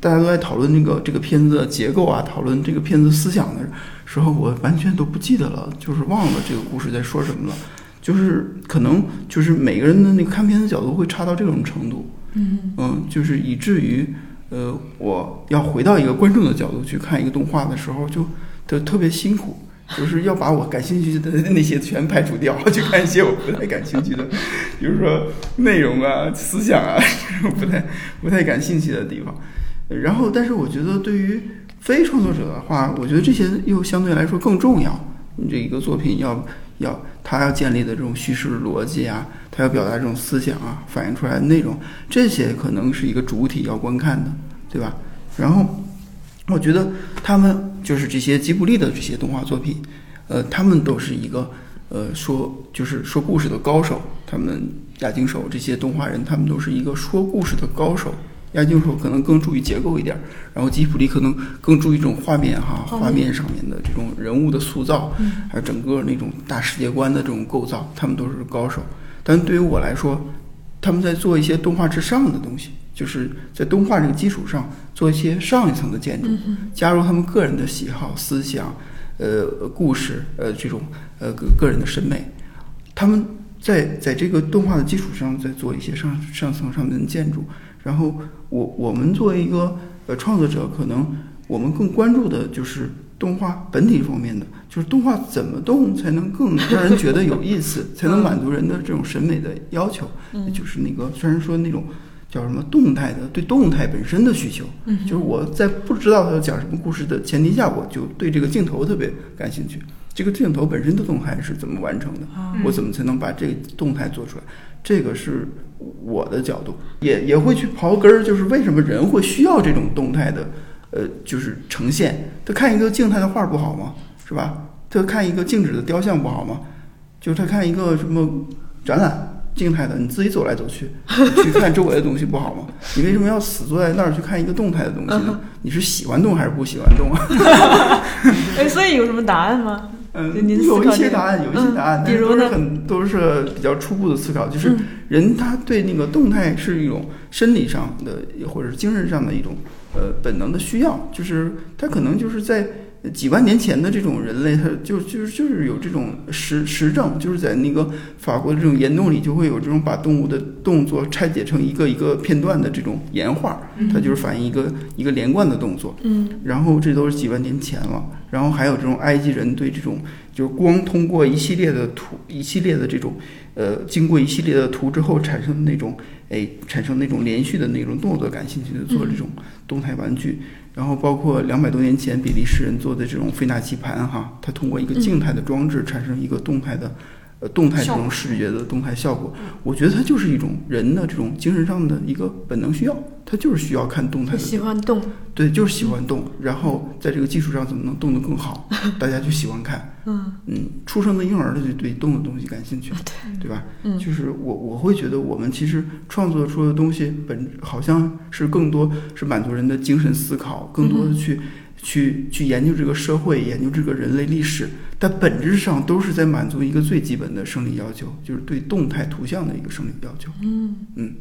大家都在讨论这个这个片子的结构啊，讨论这个片子思想的时候，我完全都不记得了，就是忘了这个故事在说什么了。就是可能就是每个人的那个看片的角度会差到这种程度，嗯就是以至于呃，我要回到一个观众的角度去看一个动画的时候，就特特别辛苦，就是要把我感兴趣的那些全排除掉，去看一些我不太感兴趣的，比如说内容啊、思想啊这种 不太不太感兴趣的地方。然后，但是我觉得对于非创作者的话，我觉得这些又相对来说更重要。你这一个作品要要他要建立的这种叙事逻辑啊，他要表达这种思想啊，反映出来的内容，这些可能是一个主体要观看的，对吧？然后我觉得他们就是这些吉卜力的这些动画作品，呃，他们都是一个呃说就是说故事的高手，他们亚井守这些动画人，他们都是一个说故事的高手。押井守可能更注意结构一点儿，然后吉普力可能更注意这种画面哈，画面上面的这种人物的塑造，还有整个那种大世界观的这种构造，他们都是高手。但对于我来说，他们在做一些动画之上的东西，就是在动画这个基础上做一些上一层的建筑，加入他们个人的喜好、思想、呃故事、呃这种呃个个人的审美。他们在在这个动画的基础上再做一些上上层上面的建筑。然后我我们作为一个呃创作者，可能我们更关注的就是动画本体方面的，就是动画怎么动才能更让人觉得有意思，才能满足人的这种审美的要求。就是那个虽然说那种叫什么动态的，对动态本身的需求，就是我在不知道他要讲什么故事的前提下，我就对这个镜头特别感兴趣。这个镜头本身的动态是怎么完成的？我怎么才能把这个动态做出来？这个是我的角度，也也会去刨根儿，就是为什么人会需要这种动态的，呃，就是呈现。他看一个静态的画不好吗？是吧？他看一个静止的雕像不好吗？就是他看一个什么展览，静态的，你自己走来走去，去看周围的东西不好吗？你为什么要死坐在那儿去看一个动态的东西呢？你是喜欢动还是不喜欢动啊？哎，所以有什么答案吗？嗯，有一些答案，有一些答案，嗯但是都是很都是比较初步的思考，就是人他对那个动态是一种生理上的或者是精神上的一种呃本能的需要，就是他可能就是在几万年前的这种人类，他就就是就是有这种实实证，就是在那个法国的这种岩洞里就会有这种把动物的动作拆解成一个一个片段的这种岩画，它就是反映一个一个连贯的动作。嗯然后这都是几万年前了，然后还有这种埃及人对这种就是光通过一系列的图，一系列的这种呃，经过一系列的图之后产生的那种哎，产生那种连续的那种动作感兴趣的做这种动态玩具，然后包括两百多年前比利时人做的这种费纳棋盘哈，它通过一个静态的装置产生一个动态的。呃，动态这种视觉的动态效果，我觉得它就是一种人的这种精神上的一个本能需要，它就是需要看动态的喜欢动，对，就是喜欢动，然后在这个基础上怎么能动得更好，大家就喜欢看。嗯。嗯，出生的婴儿他就对动的东西感兴趣，对吧？嗯。就是我我会觉得我们其实创作出的东西本好像是更多是满足人的精神思考，更多的去、去去研究这个社会，研究这个人类历史，但本质上都是在满足一个最基本的生理要求，就是对动态图像的一个生理要求。嗯嗯，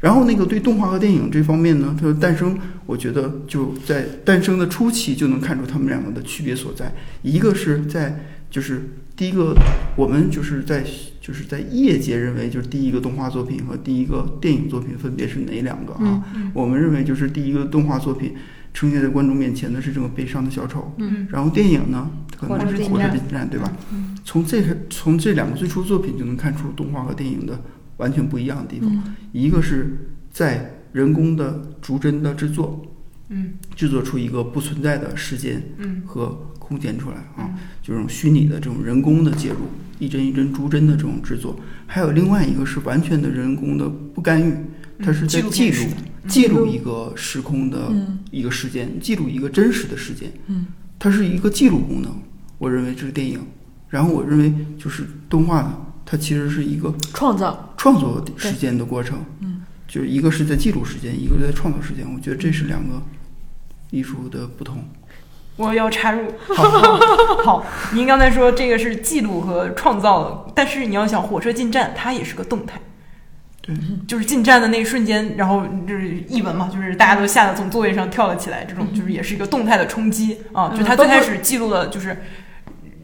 然后那个对动画和电影这方面呢，它的诞生，我觉得就在诞生的初期就能看出它们两个的区别所在。一个是在就是第一个，我们就是在就是在业界认为就是第一个动画作品和第一个电影作品分别是哪两个啊？我们认为就是第一个动画作品呈现在观众面前的是这个悲伤的小丑，嗯，然后电影呢可能是火车火车进站，对吧？嗯。从这从这两个最初作品就能看出动画和电影的完全不一样的地方。一个是在人工的逐帧的制作，嗯，制作出一个不存在的时间嗯。和空间出来啊，就这种虚拟的这种人工的介入，一帧一帧逐帧的这种制作。还有另外一个是完全的人工的不干预，它是在记录记录一个时空的嗯一个时间，记录一个真实的事件。嗯，它是一个记录功能，我认为这是电影。然后我认为就是动画呢，它其实是一个创造，创作时间的过程。嗯，就是一个是在记录时间，一个是在创造时间。我觉得这是两个艺术的不同。我要插入。好，好，您刚才说这个是记录和创造，但是你要想火车进站，它也是个动态。对，就是进站的那一瞬间，然后就是译文嘛，就是大家都吓得从座位上跳了起来，这种就是也是一个动态的冲击啊。嗯就他最开始记录的就是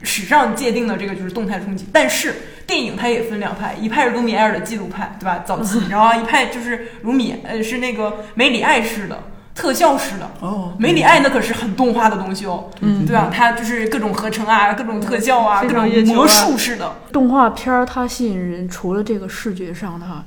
史上界定的这个就是动态冲击，但是电影它也分两派，一派是卢米埃尔的记录派，对吧？早期，然后一派就是卢米呃是那个梅里爱式的特效式的。哦，梅里爱那可是很动画的东西哦，嗯。对啊？它就是各种合成啊，各种特效啊，各种魔术式的，动画片儿它吸引人，除了这个视觉上的哈，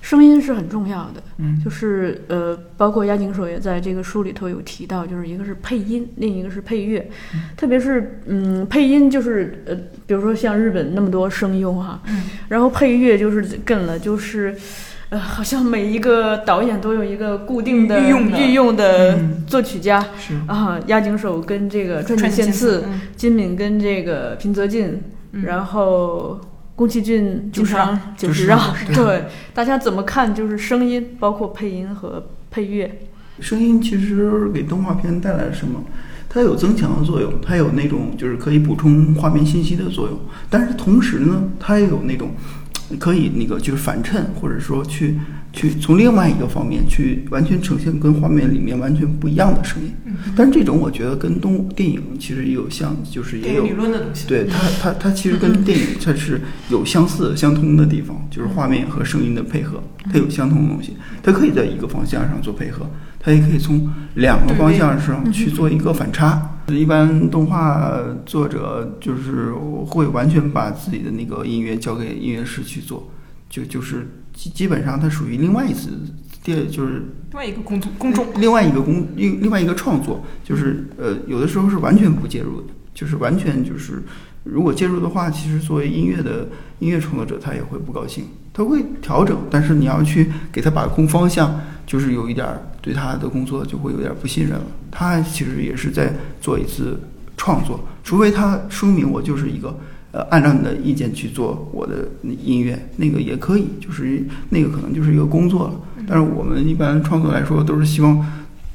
声音是很重要的。嗯。就是呃，包括押井守也在这个书里头有提到，就是一个是配音，另一个是配乐，特别是嗯，配音就是呃，比如说像日本那么多声优哈，嗯。然后配乐就是跟了，就是呃，好像每一个导演都有一个固定的御用的。御用的嗯。作曲家。是。啊，押井守跟这个川川井宪次，嗯。金敏跟这个平泽进，嗯。然后宫崎骏经常让久石让对。大家怎么看？就是声音，包括配音和配乐，声音其实给动画片带来了什么？它有增强的作用，它有那种就是可以补充画面信息的作用，但是同时呢，它也有那种可以那个就是反衬，或者说去去从另外一个方面去完全呈现跟画面里面完全不一样的声音。但是这种我觉得跟动电影其实也有相，就是也有理论的东西。对它，它它其实跟 电影它是有相似、相通的地方，就是画面和声音的配合，它有相通的东西。它可以在一个方向上做配合，它也可以从两个方向上去做一个反差。一般动画作者就是会完全把自己的那个音乐交给音乐师去做，就就是基基本上它属于另外一次。第二就是另外一个工作工种，另外一个工另另外一个创作，就是呃，有的时候是完全不介入的，就是完全就是，如果介入的话，其实作为音乐的音乐创作者，他也会不高兴，他会调整，但是你要去给他把控方向，就是有一点儿对他的工作就会有点儿不信任了。他其实也是在做一次创作，除非他说明我就是一个。呃，按照你的意见去做我的音乐，那个也可以，就是那个可能就是一个工作了。但是我们一般创作来说，都是希望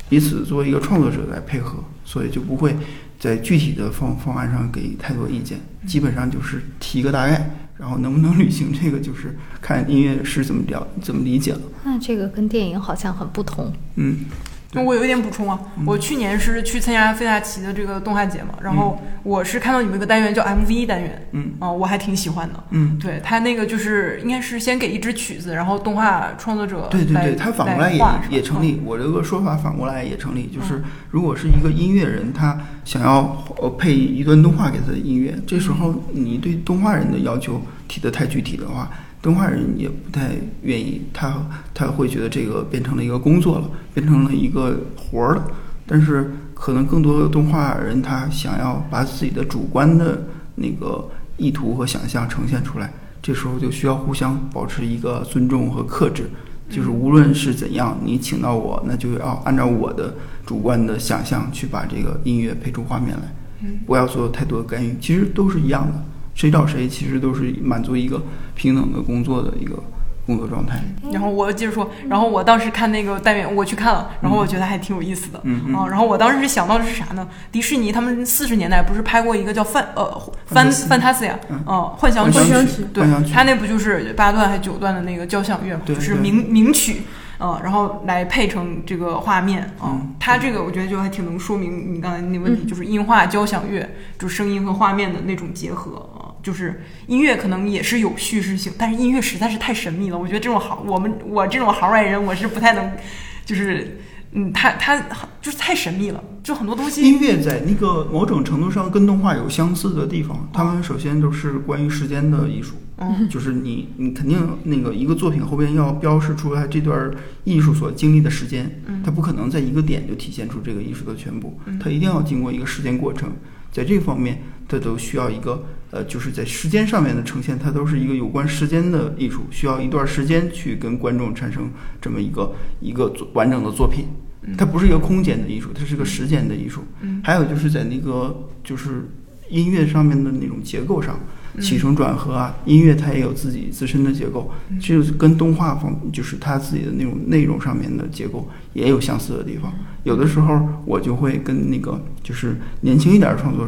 彼此作为一个创作者来配合，所以就不会在具体的方方案上给太多意见，基本上就是提个大概，然后能不能履行这个，就是看音乐是怎么了怎么理解了。那这个跟电影好像很不同。嗯，那我有一点补充啊，我去年是去参加费大奇的这个动画节嘛，然后我是看到你们一个单元叫 MV 单元，嗯，啊，我还挺喜欢的，嗯，对他那个就是应该是先给一支曲子，然后动画创作者来对对对，他反过来也也成立。我这个说法反过来也成立，就是如果是一个音乐人，他想要呃配一段动画给他的音乐，这时候你对动画人的要求提的太具体的话，动画人也不太愿意，他他会觉得这个变成了一个工作了，变成了一个活儿了。但是可能更多的动画人他想要把自己的主观的那个意图和想象呈现出来，这时候就需要互相保持一个尊重和克制。就是无论是怎样，你请到我，那就要按照我的主观的想象去把这个音乐配出画面来，不要做太多的干预。其实都是一样的，谁找谁其实都是满足一个平等的工作的一个工作状态。然后我接着说，然后我当时看那个单元，我去看了，然后我觉得还挺有意思的，嗯嗯啊，然后我当时想到的是啥呢？迪士尼他们四十年代不是拍过一个叫范呃范 Fantasia，呃幻想曲幻想曲，对幻想，曲他那不就是八段还九段的那个交响乐嘛，就是名名曲。啊，然后来配成这个画面啊，嗯它这个我觉得就还挺能说明你刚才那问题，就是音画交响乐，就是声音和画面的那种结合啊。就是音乐可能也是有叙事性，但是音乐实在是太神秘了。我觉得这种行，我们我这种行外人，我是不太能，就是嗯，他他就是太神秘了，就很多东西音乐在那个某种程度上跟动画有相似的地方，他们首先都是关于时间的艺术，嗯，就是你你肯定那个一个作品后边要标示出来这段艺术所经历的时间，嗯。它不可能在一个点就体现出这个艺术的全部，它一定要经过一个时间过程，在这方面它都需要一个呃，就是在时间上面的呈现，它都是一个有关时间的艺术，需要一段时间去跟观众产生这么一个一个完整的作品。它不是一个空间的艺术，它是个时间的艺术。嗯还有就是在那个就是音乐上面的那种结构上，起承转合啊，音乐它也有自己自身的结构，这就是跟动画方就是它自己的那种内容上面的结构也有相似的地方。有的时候我就会跟那个就是年轻一点的创作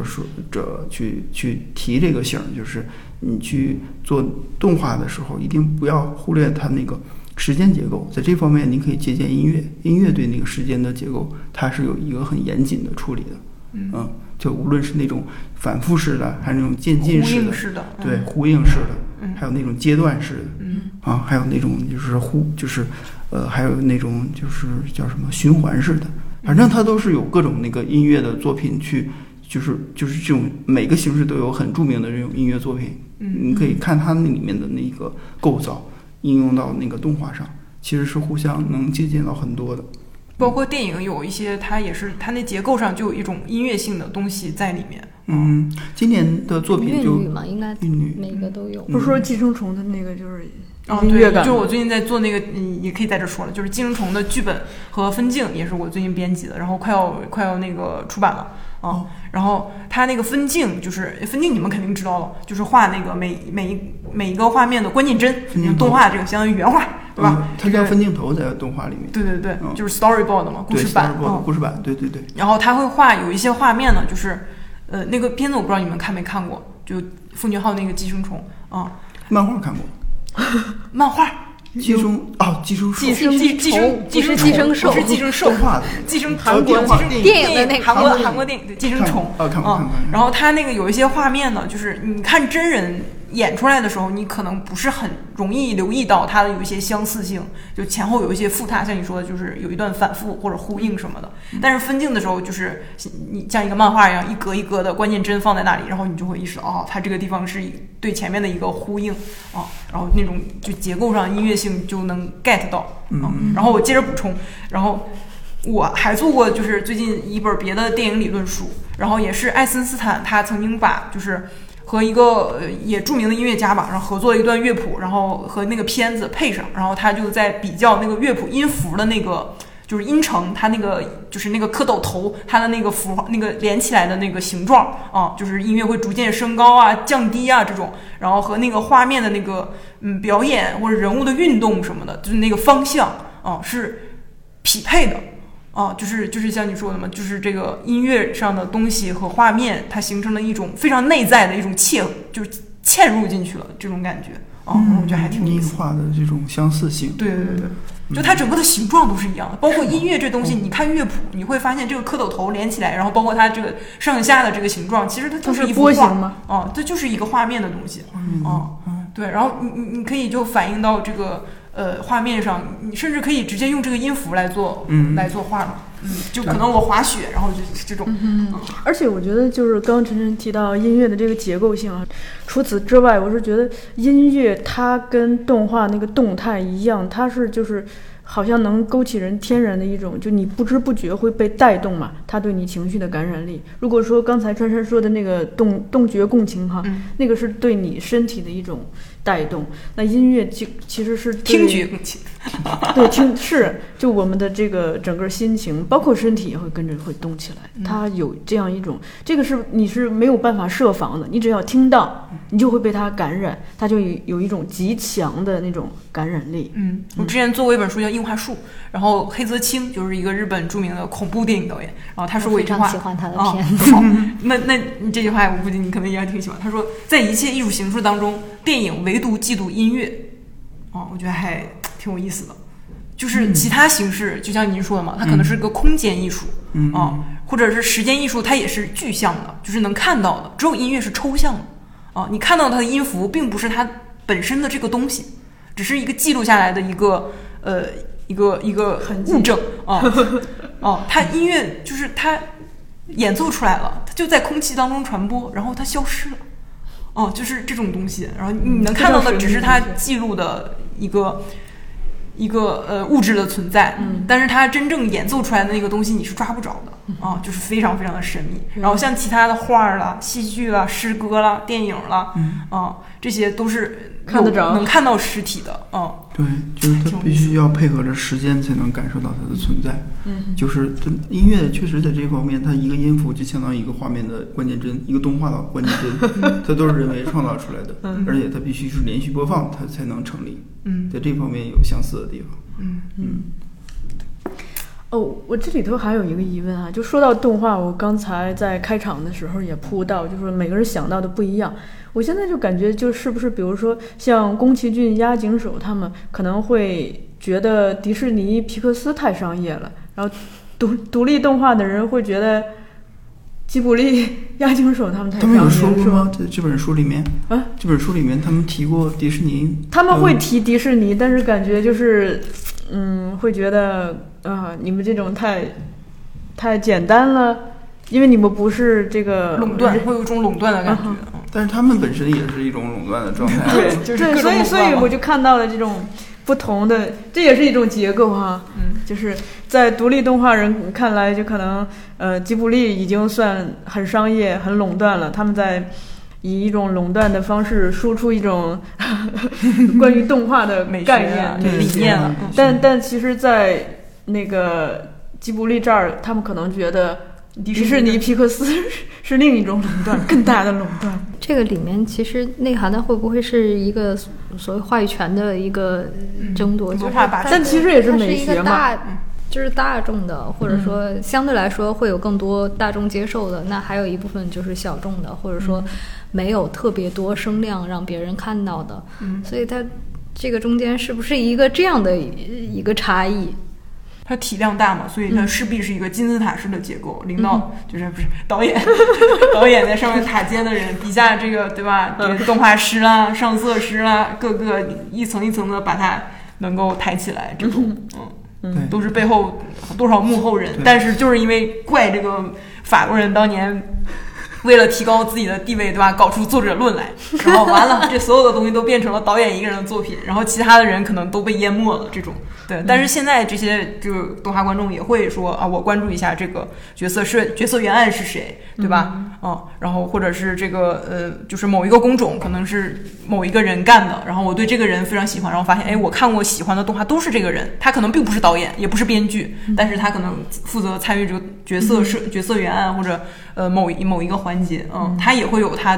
者去去提这个醒儿，就是你去做动画的时候，一定不要忽略它那个。时间结构，在这方面您可以借鉴音乐，音乐对那个时间的结构，它是有一个很严谨的处理的。嗯就无论是那种反复式的，还是那种渐进式的，应式的，对，嗯呼应式的，嗯。还有那种阶段式的，嗯。啊，还有那种就是呼，就是呃，还有那种就是叫什么循环式的，反正它都是有各种那个音乐的作品去，就是就是这种每个形式都有很著名的这种音乐作品，嗯。你可以看它那里面的那个构造应用到那个动画上，其实是互相能借鉴到很多的。包括电影有一些，它也是它那结构上就有一种音乐性的东西在里面。嗯，今年的作品就韵律嘛，应该韵律，每个都有。不是说寄生虫的那个就是哦，对，音乐感吗，就是我最近在做那个，嗯，也可以在这说了，就是《寄生虫》的剧本和分镜也是我最近编辑的，然后快要快要那个出版了啊。哦然后它那个分镜就是分镜，你们肯定知道了，就是画那个每每一每一个画面的关键帧，分镜动画这个相当于原画，对吧？嗯它叫分镜头在动画里面，对对对，嗯就是 storyboard 嘛，故对事版 storyboard 啊。故事版，对对对。然后他会画有一些画面呢，就是呃那个片子我不知道你们看没看过，就奉俊昊那个寄生虫啊，漫画看过，漫画寄生哦，寄生兽寄生寄寄生寄生不是寄生兽是寄生兽寄生韩国寄生电电影的那个韩国韩国电影对寄生虫看过哦看过看过嗯然后它那个有一些画面呢，就是你看真人演出来的时候，你可能不是很容易留意到它的有一些相似性，就前后有一些复沓，像你说的，就是有一段反复或者呼应什么的。但是分镜的时候，就是你像一个漫画一样，一格一格的关键帧放在那里，然后你就会意识到，哦，它这个地方是对前面的一个呼应啊，然后那种就结构上音乐性就能 get 到。嗯然后我接着补充，然后我还做过就是最近一本别的电影理论书，然后也是爱森斯坦他曾经把就是和一个呃也著名的音乐家吧，然后合作了一段乐谱，然后和那个片子配上，然后他就在比较那个乐谱音符的那个。就是音程，它那个就是那个蝌蚪头，它的那个符号，那个连起来的那个形状啊，就是音乐会逐渐升高啊、降低啊这种，然后和那个画面的那个嗯表演或者人物的运动什么的，就是那个方向啊是匹配的啊，就是就是像你说的嘛，就是这个音乐上的东西和画面，它形成了一种非常内在的一种切，就是嵌入进去了这种感觉啊，我觉得还挺有意音思。画的这种相似性。对对对对，就它整个的形状都是一样的，包括音乐这东西，你看乐谱，你会发现这个蝌蚪头连起来，然后包括它这个上下的这个形状，其实它就是一幅画波形吗？哦，这就是一个画面的东西。哦，对，然后你你你可以就反映到这个呃画面上，你甚至可以直接用这个音符来做嗯来做画嘛。嗯，就可能我滑雪，然后就这种。嗯而且我觉得就是刚刚晨晨提到音乐的这个结构性啊，除此之外，我是觉得音乐它跟动画那个动态一样，它是就是好像能勾起人天然的一种，就你不知不觉会被带动嘛，它对你情绪的感染力。如果说刚才川川说的那个动动觉共情哈，嗯那个是对你身体的一种带动，那音乐其其实是听觉，对，听是就我们的这个整个心情，包括身体也会跟着会动起来。嗯它有这样一种，这个是你是没有办法设防的，你只要听到，你就会被它感染，它就有有一种极强的那种感染力。嗯，我之前做过一本书叫《樱花树》，然后黑泽清就是一个日本著名的恐怖电影导演，然后他说过一非句话，常喜欢他的啊片子。好，那那你这句话我估计你可能也挺喜欢。他说，在一切艺术形式当中，电影唯独嫉妒音乐。哦，我觉得还挺有意思的。就是其他形式，就像您说的嘛，它可能是个空间艺术，嗯啊，或者是时间艺术，它也是具象的，就是能看到的。只有音乐是抽象的，啊，你看到它的音符，并不是它本身的这个东西，只是一个记录下来的一个呃一个一个物证啊哦，它音乐就是它演奏出来了，它就在空气当中传播，然后它消失了。哦，就是这种东西，然后你能看到的只是它记录的一个一个呃物质的存在，嗯。但是它真正演奏出来的那个东西你是抓不着的啊，就是非常非常的神秘。然后像其他的画儿啦、戏剧啦、诗歌啦、电影啦，啊，这些都是看得着。能看到实体的，嗯，对，就是它必须要配合着时间才能感受到它的存在。嗯，就是它音乐确实在这方面，它一个音符就相当于一个画面的关键帧，一个动画的关键帧，它都是人为创造出来的，嗯而且它必须是连续播放，它才能成立。嗯在这方面有相似的地方。嗯嗯哦，我这里头还有一个疑问啊，就说到动画，我刚才在开场的时候也铺到，就是每个人想到的不一样。我现在就感觉，就是不是，比如说像宫崎骏、押井守他们，可能会觉得迪士尼、皮克斯太商业了，然后独独立动画的人会觉得吉卜力、押井守他们太商业了，他们有说过是吗？这？这本书里面啊，这本书里面他们提过迪士尼，他们会嗯提迪士尼，但是感觉就是，嗯，会觉得啊、你们这种太太简单了，因为你们不是这个垄断会有一种垄断的感觉，嗯但是他们本身也是一种垄断的状态。对，就是对，所以所以我就看到了这种不同的，这也是一种结构哈。嗯，就是在独立动画人看来，就可能呃，吉卜力已经算很商业、很垄断了，他们在。以一种垄断的方式输出一种 关于动画的美学概念、啊理念了嗯但但其实，在那个吉卜力这儿，他们可能觉得迪士尼、皮克斯 是另一种垄断，更大的垄断。这个里面其实内涵的会不会是一个所谓话语权的一个争夺？就是但其实也是美学嘛就是大众的，或者说相对来说会有更多大众接受的。那还有一部分就是小众的，或者说没有特别多声量让别人看到的。嗯所以它这个中间是不是一个这样的一个差异？它体量大嘛，所以它势必是一个金字塔式的结构。领导就是不是导演，导演在上面塔尖的人，底下这个对吧？这个动画师啦、上色师啦，各个一层一层的把它能够抬起来，这种嗯，对都是背后多少幕后人。但是就是因为怪这个法国人当年为了提高自己的地位，对吧？搞出作者论来，然后完了，这所有的东西都变成了导演一个人的作品，然后其他的人可能都被淹没了。这种对，但是现在这些就是动画观众也会说啊，我关注一下这个角色是角色原案是谁，对吧？嗯，然后或者是这个呃，就是某一个工种可能是某一个人干的，然后我对这个人非常喜欢，然后发现哎，我看过喜欢的动画都是这个人，他可能并不是导演，也不是编剧，但是他可能负责参与这个角色设角色原案或者呃某一某一个环节，嗯，它也会有它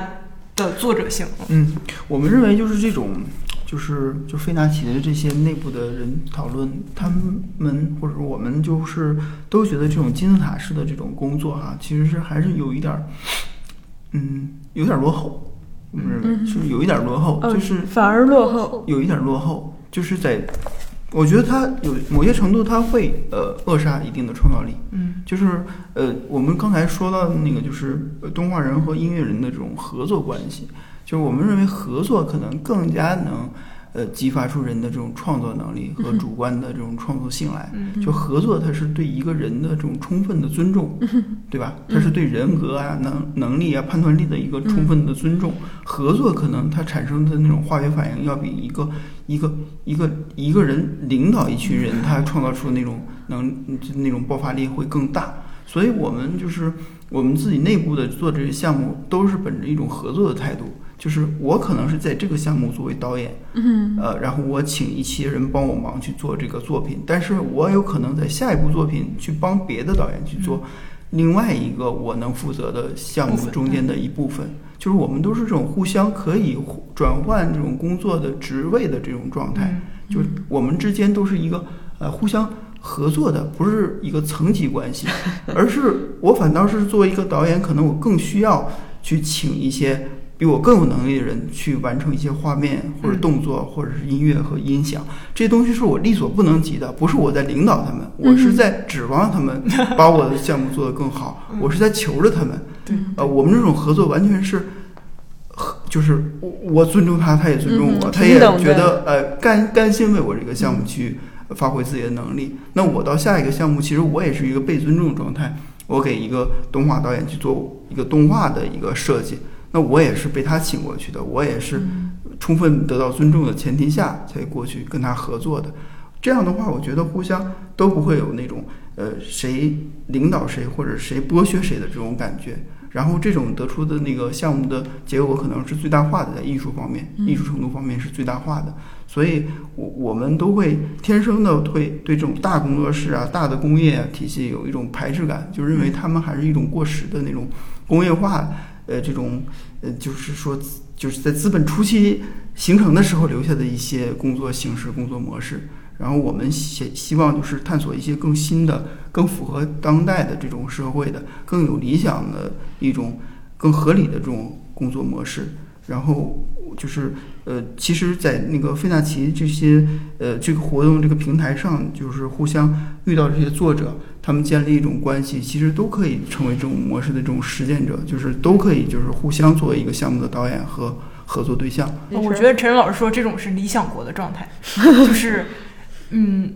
的作者性。嗯，我们认为就是这种，就是就费纳奇的这些内部的人讨论，他们或者说我们就是都觉得这种金字塔式的这种工作哈，其实是还是有一点儿，嗯，有点儿落后。我们认为是有一点儿落后，就是反而落后。有一点落后，就是在，我觉得它有某些程度，它会呃扼杀一定的创造力。嗯，就是呃，我们刚才说到的那个，就是呃动画人和音乐人的这种合作关系，就是我们认为合作可能更加能呃激发出人的这种创作能力和主观的这种创作性来。嗯就合作，它是对一个人的这种充分的尊重，对吧？它是对人格啊、能能力啊、判断力的一个充分的尊重。合作可能它产生的那种化学反应，要比一个一个一个一个人领导一群人，他创造出那种能就那种爆发力会更大。所以我们就是我们自己内部的做这些项目，都是本着一种合作的态度。就是我可能是在这个项目作为导演，嗯呃，然后我请一些人帮我忙去做这个作品，但是我有可能在下一部作品去帮别的导演去做另外一个我能负责的项目中间的一部分，就是我们都是这种互相可以互转换这种工作的职位的这种状态，就是我们之间都是一个呃互相合作的，不是一个层级关系，而是我反倒是作为一个导演，可能我更需要去请一些比我更有能力的人去完成一些画面或者动作，或者是音乐和音响，这些东西是我力所不能及的。不是我在领导他们，我是在指望他们 把我的项目做得更好，我是在求着他们。对，呃，我们这种合作完全是。就是我，我尊重他，他也尊重我，嗯他也觉得呃甘甘心为我这个项目去发挥自己的能力。那我到下一个项目，其实我也是一个被尊重的状态。我给一个动画导演去做一个动画的一个设计，那我也是被他请过去的，我也是充分得到尊重的前提下才过去跟他合作的。这样的话，我觉得互相都不会有那种呃谁领导谁或者谁剥削谁的这种感觉。然后这种得出的那个项目的结果可能是最大化的，在艺术方面、艺术程度方面是最大化的。所以，我我们都会天生的会对这种大工作室啊、大的工业啊体系有一种排斥感，就认为他们还是一种过时的那种工业化，呃，这种呃，就是说就是在资本初期形成的时候留下的一些工作形式、工作模式。然后我们希希望就是探索一些更新的、更符合当代的这种社会的、更有理想的一种更合理的这种工作模式。然后就是呃，其实，在那个费纳奇这些呃这个活动这个平台上，就是互相遇到这些作者，他们建立一种关系，其实都可以成为这种模式的这种实践者，就是都可以就是互相作为一个项目的导演和合作对象。我觉得陈晨老师说这种是理想国的状态，就是嗯，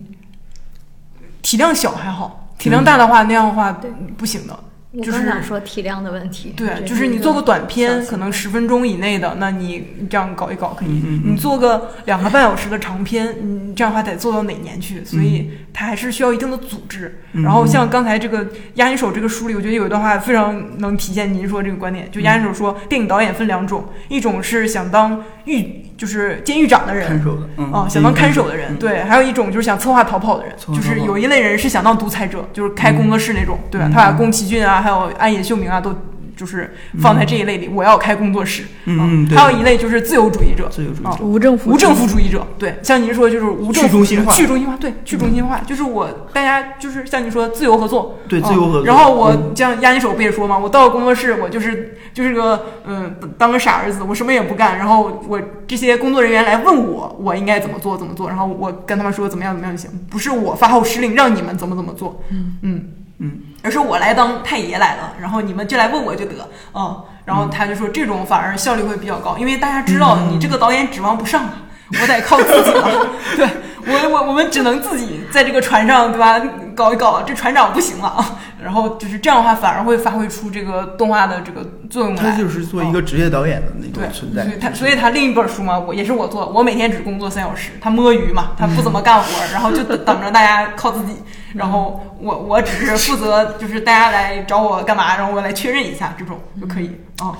体量小还好，体量大的话那样的话不行的。就是我刚想说体量的问题，对，就是你做个短片，可能十分钟以内的，那你你这样搞一搞可以。嗯嗯嗯你做个两个半小时的长片，你这样的话得做到哪年去？所以它还是需要一定的组织。嗯然后像刚才这个押音手这个书里，我觉得有一段话非常能体现您说这个观点。就押音手说，电影导演分两种，一种是想当狱，就是监狱长的人，看守的，嗯，啊，想当看守的人，嗯对，还有一种就是想策划逃跑的人，就是有一类人是想当独裁者，就是开工作室那种，对他把宫崎骏啊，还有安野秀明啊都就是放在这一类里，我要开工作室。嗯嗯对。还有一类就是自由主义者，啊自由主义者无政府无政府主义者，对，像您说就是无政府去中心化去中心化，对，去中心化，就是我大家就是像你说自由合作，啊对自由合作然后我嗯。像压你手不也说嘛，我到了工作室，我就是就是个嗯当个傻儿子，我什么也不干，然后我这些工作人员来问我，我应该怎么做怎么做，然后我跟他们说怎么样怎么样就行，不是我发号施令让你们怎么怎么做，嗯。嗯嗯，而是我来当太爷来了，然后你们就来问我就得，嗯，然后他就说这种反而效率会比较高，因为大家知道你这个导演指望不上啊，我得靠自己了，对我我我们只能自己在这个船上对吧搞一搞，这船长不行了啊，然后就是这样的话反而会发挥出这个动画的这个作用来，他就是做一个职业导演的那种存在所以。他所以他另一本书嘛，我也是我做，我每天只工作三小时，他摸鱼嘛，他不怎么干活，然后就等等着大家靠自己，然后我我只是负责就是大家来找我干嘛，然后我来确认一下这种就可以啊。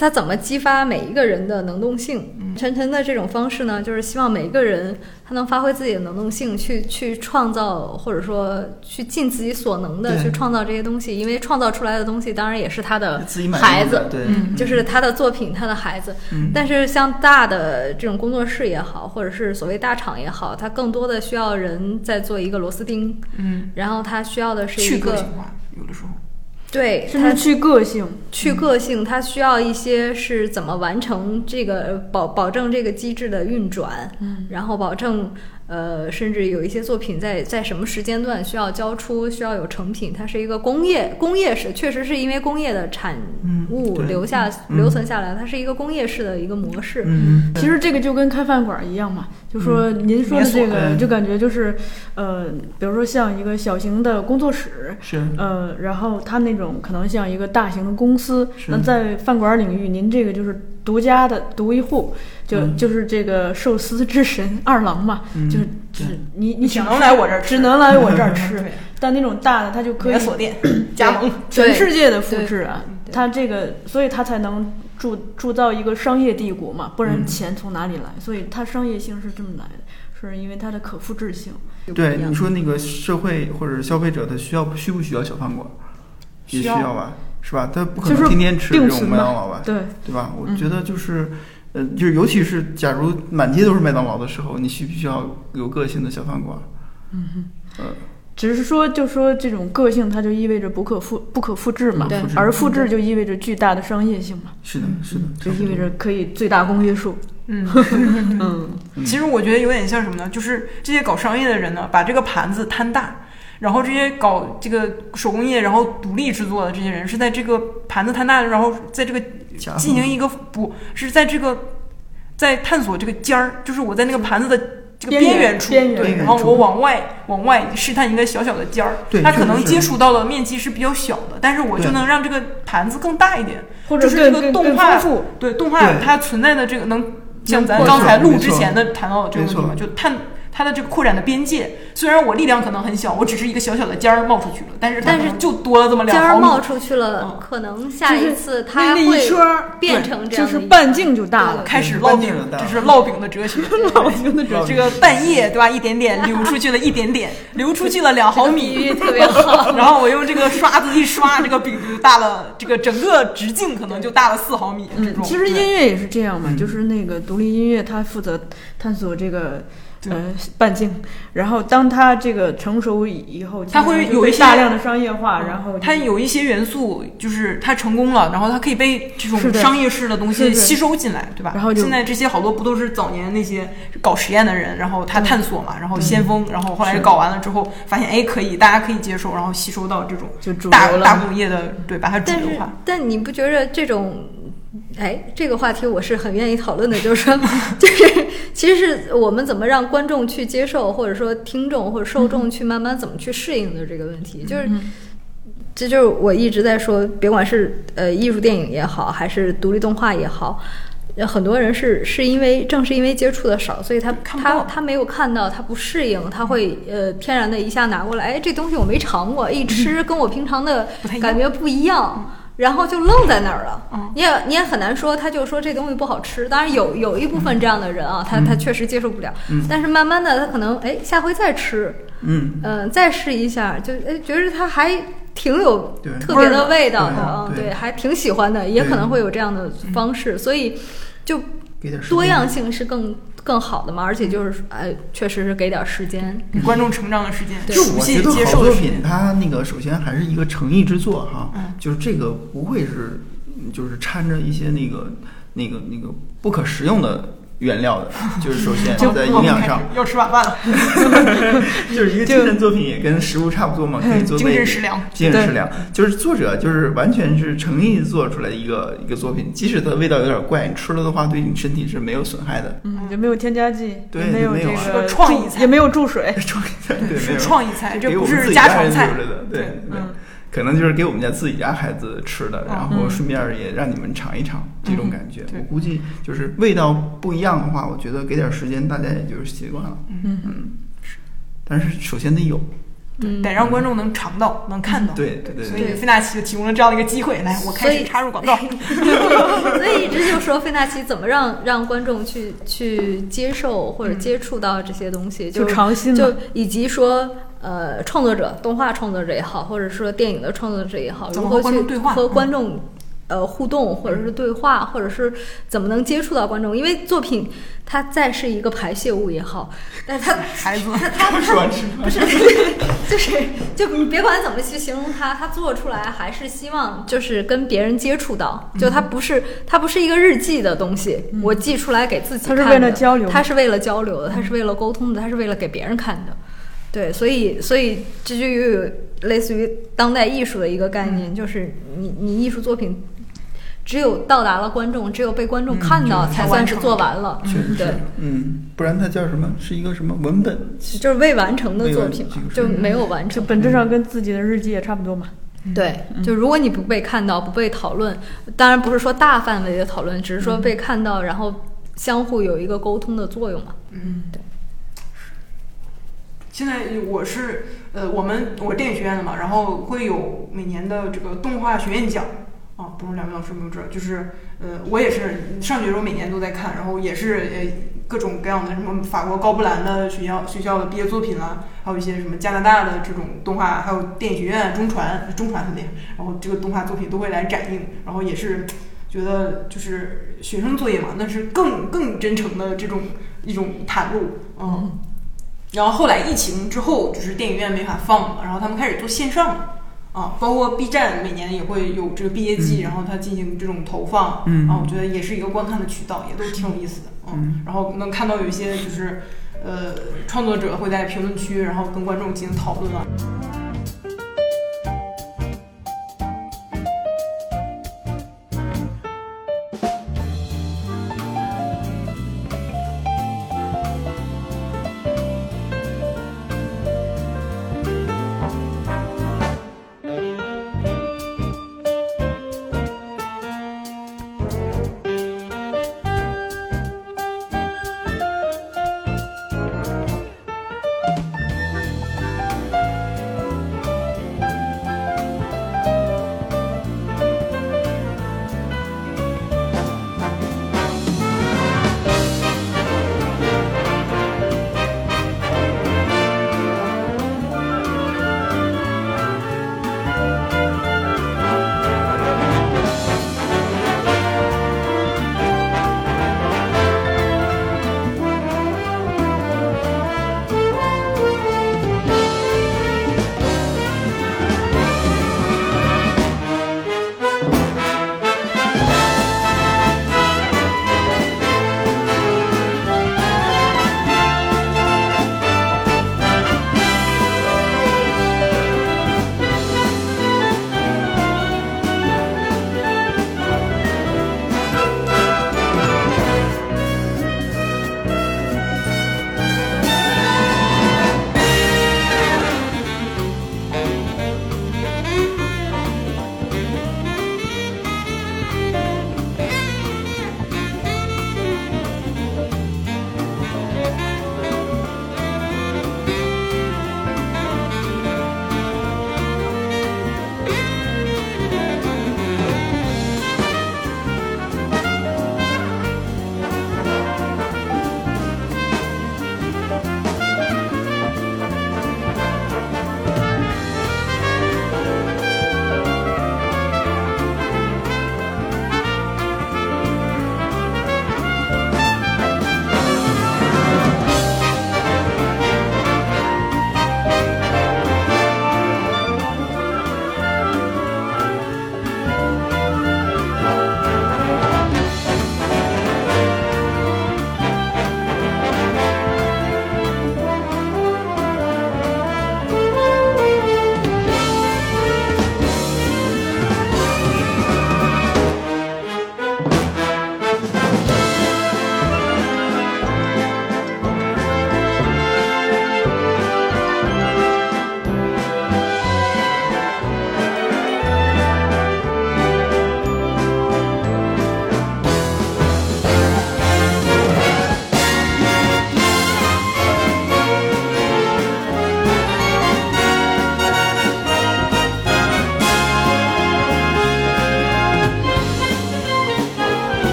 他怎么激发每一个人的能动性？嗯。晨晨的这种方式呢，就是希望每一个人他能发挥自己的能动性，去去创造，或者说去尽自己所能的去创造这些东西。因为创造出来的东西，当然也是他的孩子，对，嗯就是他的作品，他的孩子。嗯。但是像大的这种工作室也好，或者是所谓大厂也好，它更多的需要人在做一个螺丝钉，嗯，然后它需要的是一个个性化有的时候，对，它甚至去个性，去个性，它需要一些是怎么完成这个呃保保证这个机制的运转，嗯，然后保证呃，甚至有一些作品在在什么时间段需要交出，需要有成品，它是一个工业工业式，确实是因为工业的产物留下、嗯。留存下来，它是一个工业式的一个模式。嗯，其实这个就跟开饭馆一样嘛，就说您说的这个，就感觉就是，呃，比如说像一个小型的工作室，是。呃，然后它那种可能像一个大型的公司，那在饭馆领域，您这个就是独家的独一户，就、嗯就是这个寿司之神二郎嘛，嗯就是只你你只能来我这儿只能来我这儿吃对，但那种大的它就可以连锁店加盟，全世界的复制啊对，它这个，所以它才能铸铸造一个商业帝国嘛，不然嗯钱从哪里来？所以它商业性是这么来的，是因为它的可复制性。对你说那个社会或者消费者他需要需不需要小饭馆？也需要吧，是吧？他不可能天天吃这种麦当劳吧，对，对吧？我嗯觉得就是，呃，就是尤其是假如满街都是麦当劳的时候，你需不需要有个性的小饭馆？嗯，呃只是说，就说这种个性，它就意味着不可复不可复制嘛对，而复制就意味着巨大的商业性嘛，是的，是的，就意味着可以最大公约数。嗯。嗯，其实我觉得有点像什么呢？就是这些搞商业的人呢，把这个盘子摊大，然后这些搞这个手工业，然后独立制作的这些人，是在这个盘子摊大，然后在这个进行一个不是在这个在探索这个尖儿，就是我在那个盘子的这个边缘缘处，边缘对，然后我往外往外试探一个小小的尖儿，它可能接触到的面积是比较小的，但是我就能让这个盘子更大一点，或者就是这个动画。对动画它存在的这个能像咱刚才录之前的谈到的这个问题嘛，就探它的这个扩展的边界。虽然我力量可能很小，我只是一个小小的尖儿冒出去了，但是但是就多了这么两尖儿毫米。冒出去了，嗯可能下一次它那一会圈儿变成这样就是半径就大了。开始对烙饼这是烙饼的哲学。烙饼的哲这个半夜对吧？一点点 流出去了，一点点流出去了两毫比米喻，特别好。然后我用这个刷子一刷，这个饼就大了，这个整个直径可能就大了四毫米。这嗯，种其实音乐也是这样嘛，嗯就是那个独立音乐，它负责探索这个对呃半径，然后当它这个成熟以以后，它会有一些大量的商业化，然后它有一些元素，就是它成功了，然后它可以被这种商业式的东西吸收进来，对吧？然后现在这些好多不都是早年那些搞实验的人，然后他探索嘛，然后先锋，然后后来搞完了之后，发现哎可以，大家可以接受，然后吸收到这种就主大大。工业的，对，把它主但是流化。，但你不觉得这种，哎，这个话题我是很愿意讨论的，就是说，就是其实是我们怎么让观众去接受，或者说听众或者受众去慢慢怎么去适应的这个问题，就是。这就是我一直在说，别管是呃艺术电影也好，还是独立动画也好，呃很多人是是因为正是因为接触的少，所以他他他没有看到，他不适应，他会呃天然的一下拿过来，哎，这东西我没尝过，一吃跟我平常的感觉不一样。然后就愣在那儿了，嗯。你也你也很难说，他就说这东西不好吃。当然有有一部分这样的人啊，他他确实接受不了，嗯。但是慢慢的他可能哎下回再吃，嗯，嗯、再试一下，就哎觉得他还挺有特别的味道的，对嗯，对。对，还挺喜欢的，也可能会有这样的方式，所以就多样性是更更好的嘛，而且就是哎，确实是给点时间，给 观众成长的时间，对就熟悉我觉得接好作品。它那个首先还是一个诚意之作哈，嗯。就是这个不会是就是掺着一些那个那个那个不可食用的原料的，就是首先就在营养上，要吃晚饭了，就是一个精神作品也跟食物差不多嘛，可以做精神食粮。精神食粮，就是作者就是完全是诚意做出来的一个一个作品，即使它的味道有点怪，你吃了的话对你身体是没有损害的。嗯，也没有添加剂，对也没有没有这个是个创意菜。也没有注水。创意菜对，没是有。创意菜，这不是家常菜。对对对。嗯，可能就是给我们家自己家孩子吃的，然后嗯。顺便也让你们尝一尝这种感觉。对。我估计就是味道不一样的话，我觉得给点时间，大家也就是习惯了。嗯。嗯，但是首先得有，嗯，得让观众能尝到，能看到。对对对所以费纳奇就提供了这样的一个机会，来，我开始插入广告。所以一直就说费纳奇怎么让让观众去去接受或者接触到这些东西，就就尝新就以及说。呃，创作者、动画创作者也好，或者说电影的创作者也好，怎么和如何去对话和嗯观众呃互动，或者是对话，或者是怎么能接触到观众？因为作品它再是一个排泄物也好，但它孩子，它它说完吃不是，就是就你别管怎么去形容它，它做出来还是希望就是跟别人接触到，就它不是它不是一个日记的东西，我记出来给自己看的，它是为了交流它是为了交流的，它是为了沟通的，它是为了给别人看的。对，所以所以这就又有类似于当代艺术的一个概念，就是你你艺术作品。只有到达了观众，只有被观众看到，才算是做完了。确实对是，，嗯，不然它叫什么？是一个什么文本？就是未完成的作品嘛就没有完成。就本质上跟自己的日记也差不多嘛。对，就如果你不被看到、不被讨论，当然不是说大范围的讨论，只是说被看到，然后相互有一个沟通的作用嘛。嗯，对。现在我是呃，我们我电影学院的嘛，然后会有每年的这个动画学院奖啊，不是两位老师没有知道？就是呃，我也是上学的时候每年都在看，然后也是呃各种各样的什么法国高布兰的学校学校的毕业作品啦，还有一些什么加拿大的这种动画，还有电影学院、中传中传很厉害，然后这个动画作品都会来展映，然后也是觉得就是学生作业嘛，那是更更真诚的这种一种袒露，嗯。然后后来疫情之后，就是电影院没法放了，然后他们开始做线上了啊，包括 B 站每年也会有这个毕业季，然后它进行这种投放，嗯。啊，我觉得也是一个观看的渠道，也都挺有意思的，嗯，然后能看到有一些就是呃创作者会在评论区，然后跟观众进行讨论啊。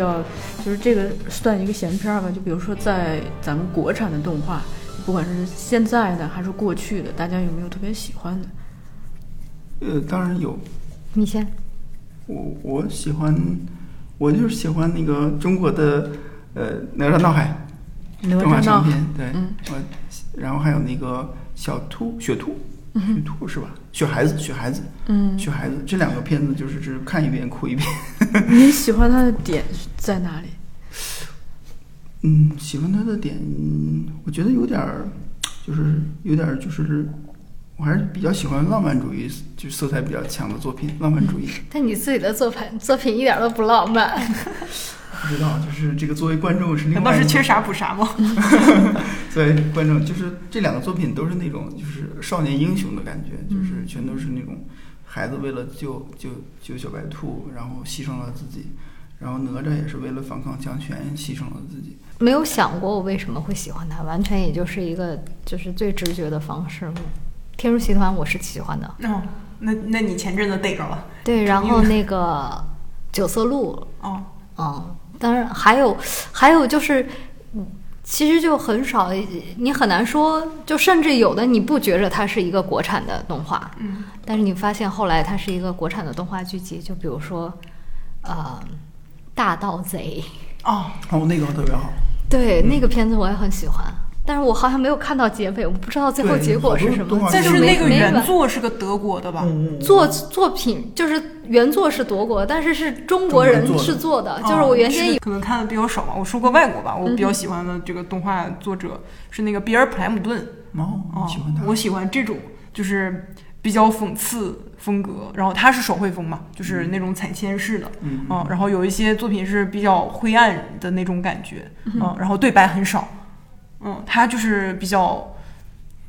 较就是这个算一个闲篇儿吧。就比如说在咱们国产的动画，不管是现在的还是过去的，大家有没有特别喜欢的？呃，当然有，你先。我我喜欢，我就是喜欢那个中国的呃哪吒闹海哪动画吒闹海，长片，对，嗯我然后还有那个小兔雪兔，雪兔是吧？雪孩子，雪孩子，嗯，雪孩子这两个片子就是只看一遍哭一遍。你喜欢它的点在哪里？嗯，喜欢他的点，我觉得有点儿，就是有点儿就是，我还是比较喜欢浪漫主义，就是色彩比较强的作品。浪漫主义，但你自己的作品作品一点都不浪漫。不知道，就是这个作为观众是另难道是缺啥补啥吗？作为观众，就是这两个作品都是那种就是少年英雄的感觉，就是全都是那种孩子为了救救救小白兔，然后牺牲了自己，然后哪吒也是为了反抗强权牺牲了自己。没有想过我为什么会喜欢他，完全也就是一个就是最直觉的方式。天书集团我是喜欢的，哦，那那你前阵子逮着了对，然后那个九色鹿，哦，嗯，当然还有还有就是，嗯其实就很少，你很难说，就甚至有的你不觉着它是一个国产的动画，嗯，但是你发现后来它是一个国产的动画剧集，就比如说，呃，大盗贼，哦，哦，那个特别好。对，那个片子我也很喜欢，但是我好像没有看到结尾，我不知道最后结果是什么但是那个原作是个德国的吧？嗯作作品就是原作是德国，但是是中国人制作的是做的，哦就是我原先以可能看的比较少嘛。我说过外国吧，我比较喜欢的这个动画作者是那个比尔·普莱姆顿。哦，哦喜欢他。我喜欢这种就是比较讽刺风格，然后他是手绘风嘛，就是那种彩铅式的，嗯嗯，然后有一些作品是比较灰暗的那种感觉，嗯，然后对白很少，嗯，他就是比较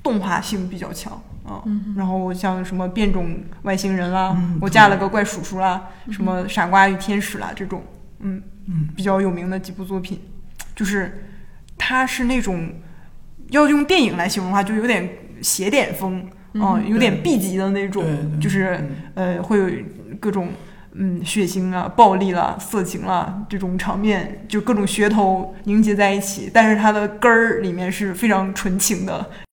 动画性比较强，嗯，然后像什么变种外星人啦，嗯我嫁了个怪叔叔啦，什么傻瓜与天使啦这种，嗯嗯。比较有名的几部作品，就是他是那种要用电影来形容的话，就有点邪典风，嗯，有点 B 级的那种就是呃会有各种嗯血腥啊、暴力啦、色情啦这种场面，就各种噱头凝结在一起，但是它的根儿里面是非常纯情的，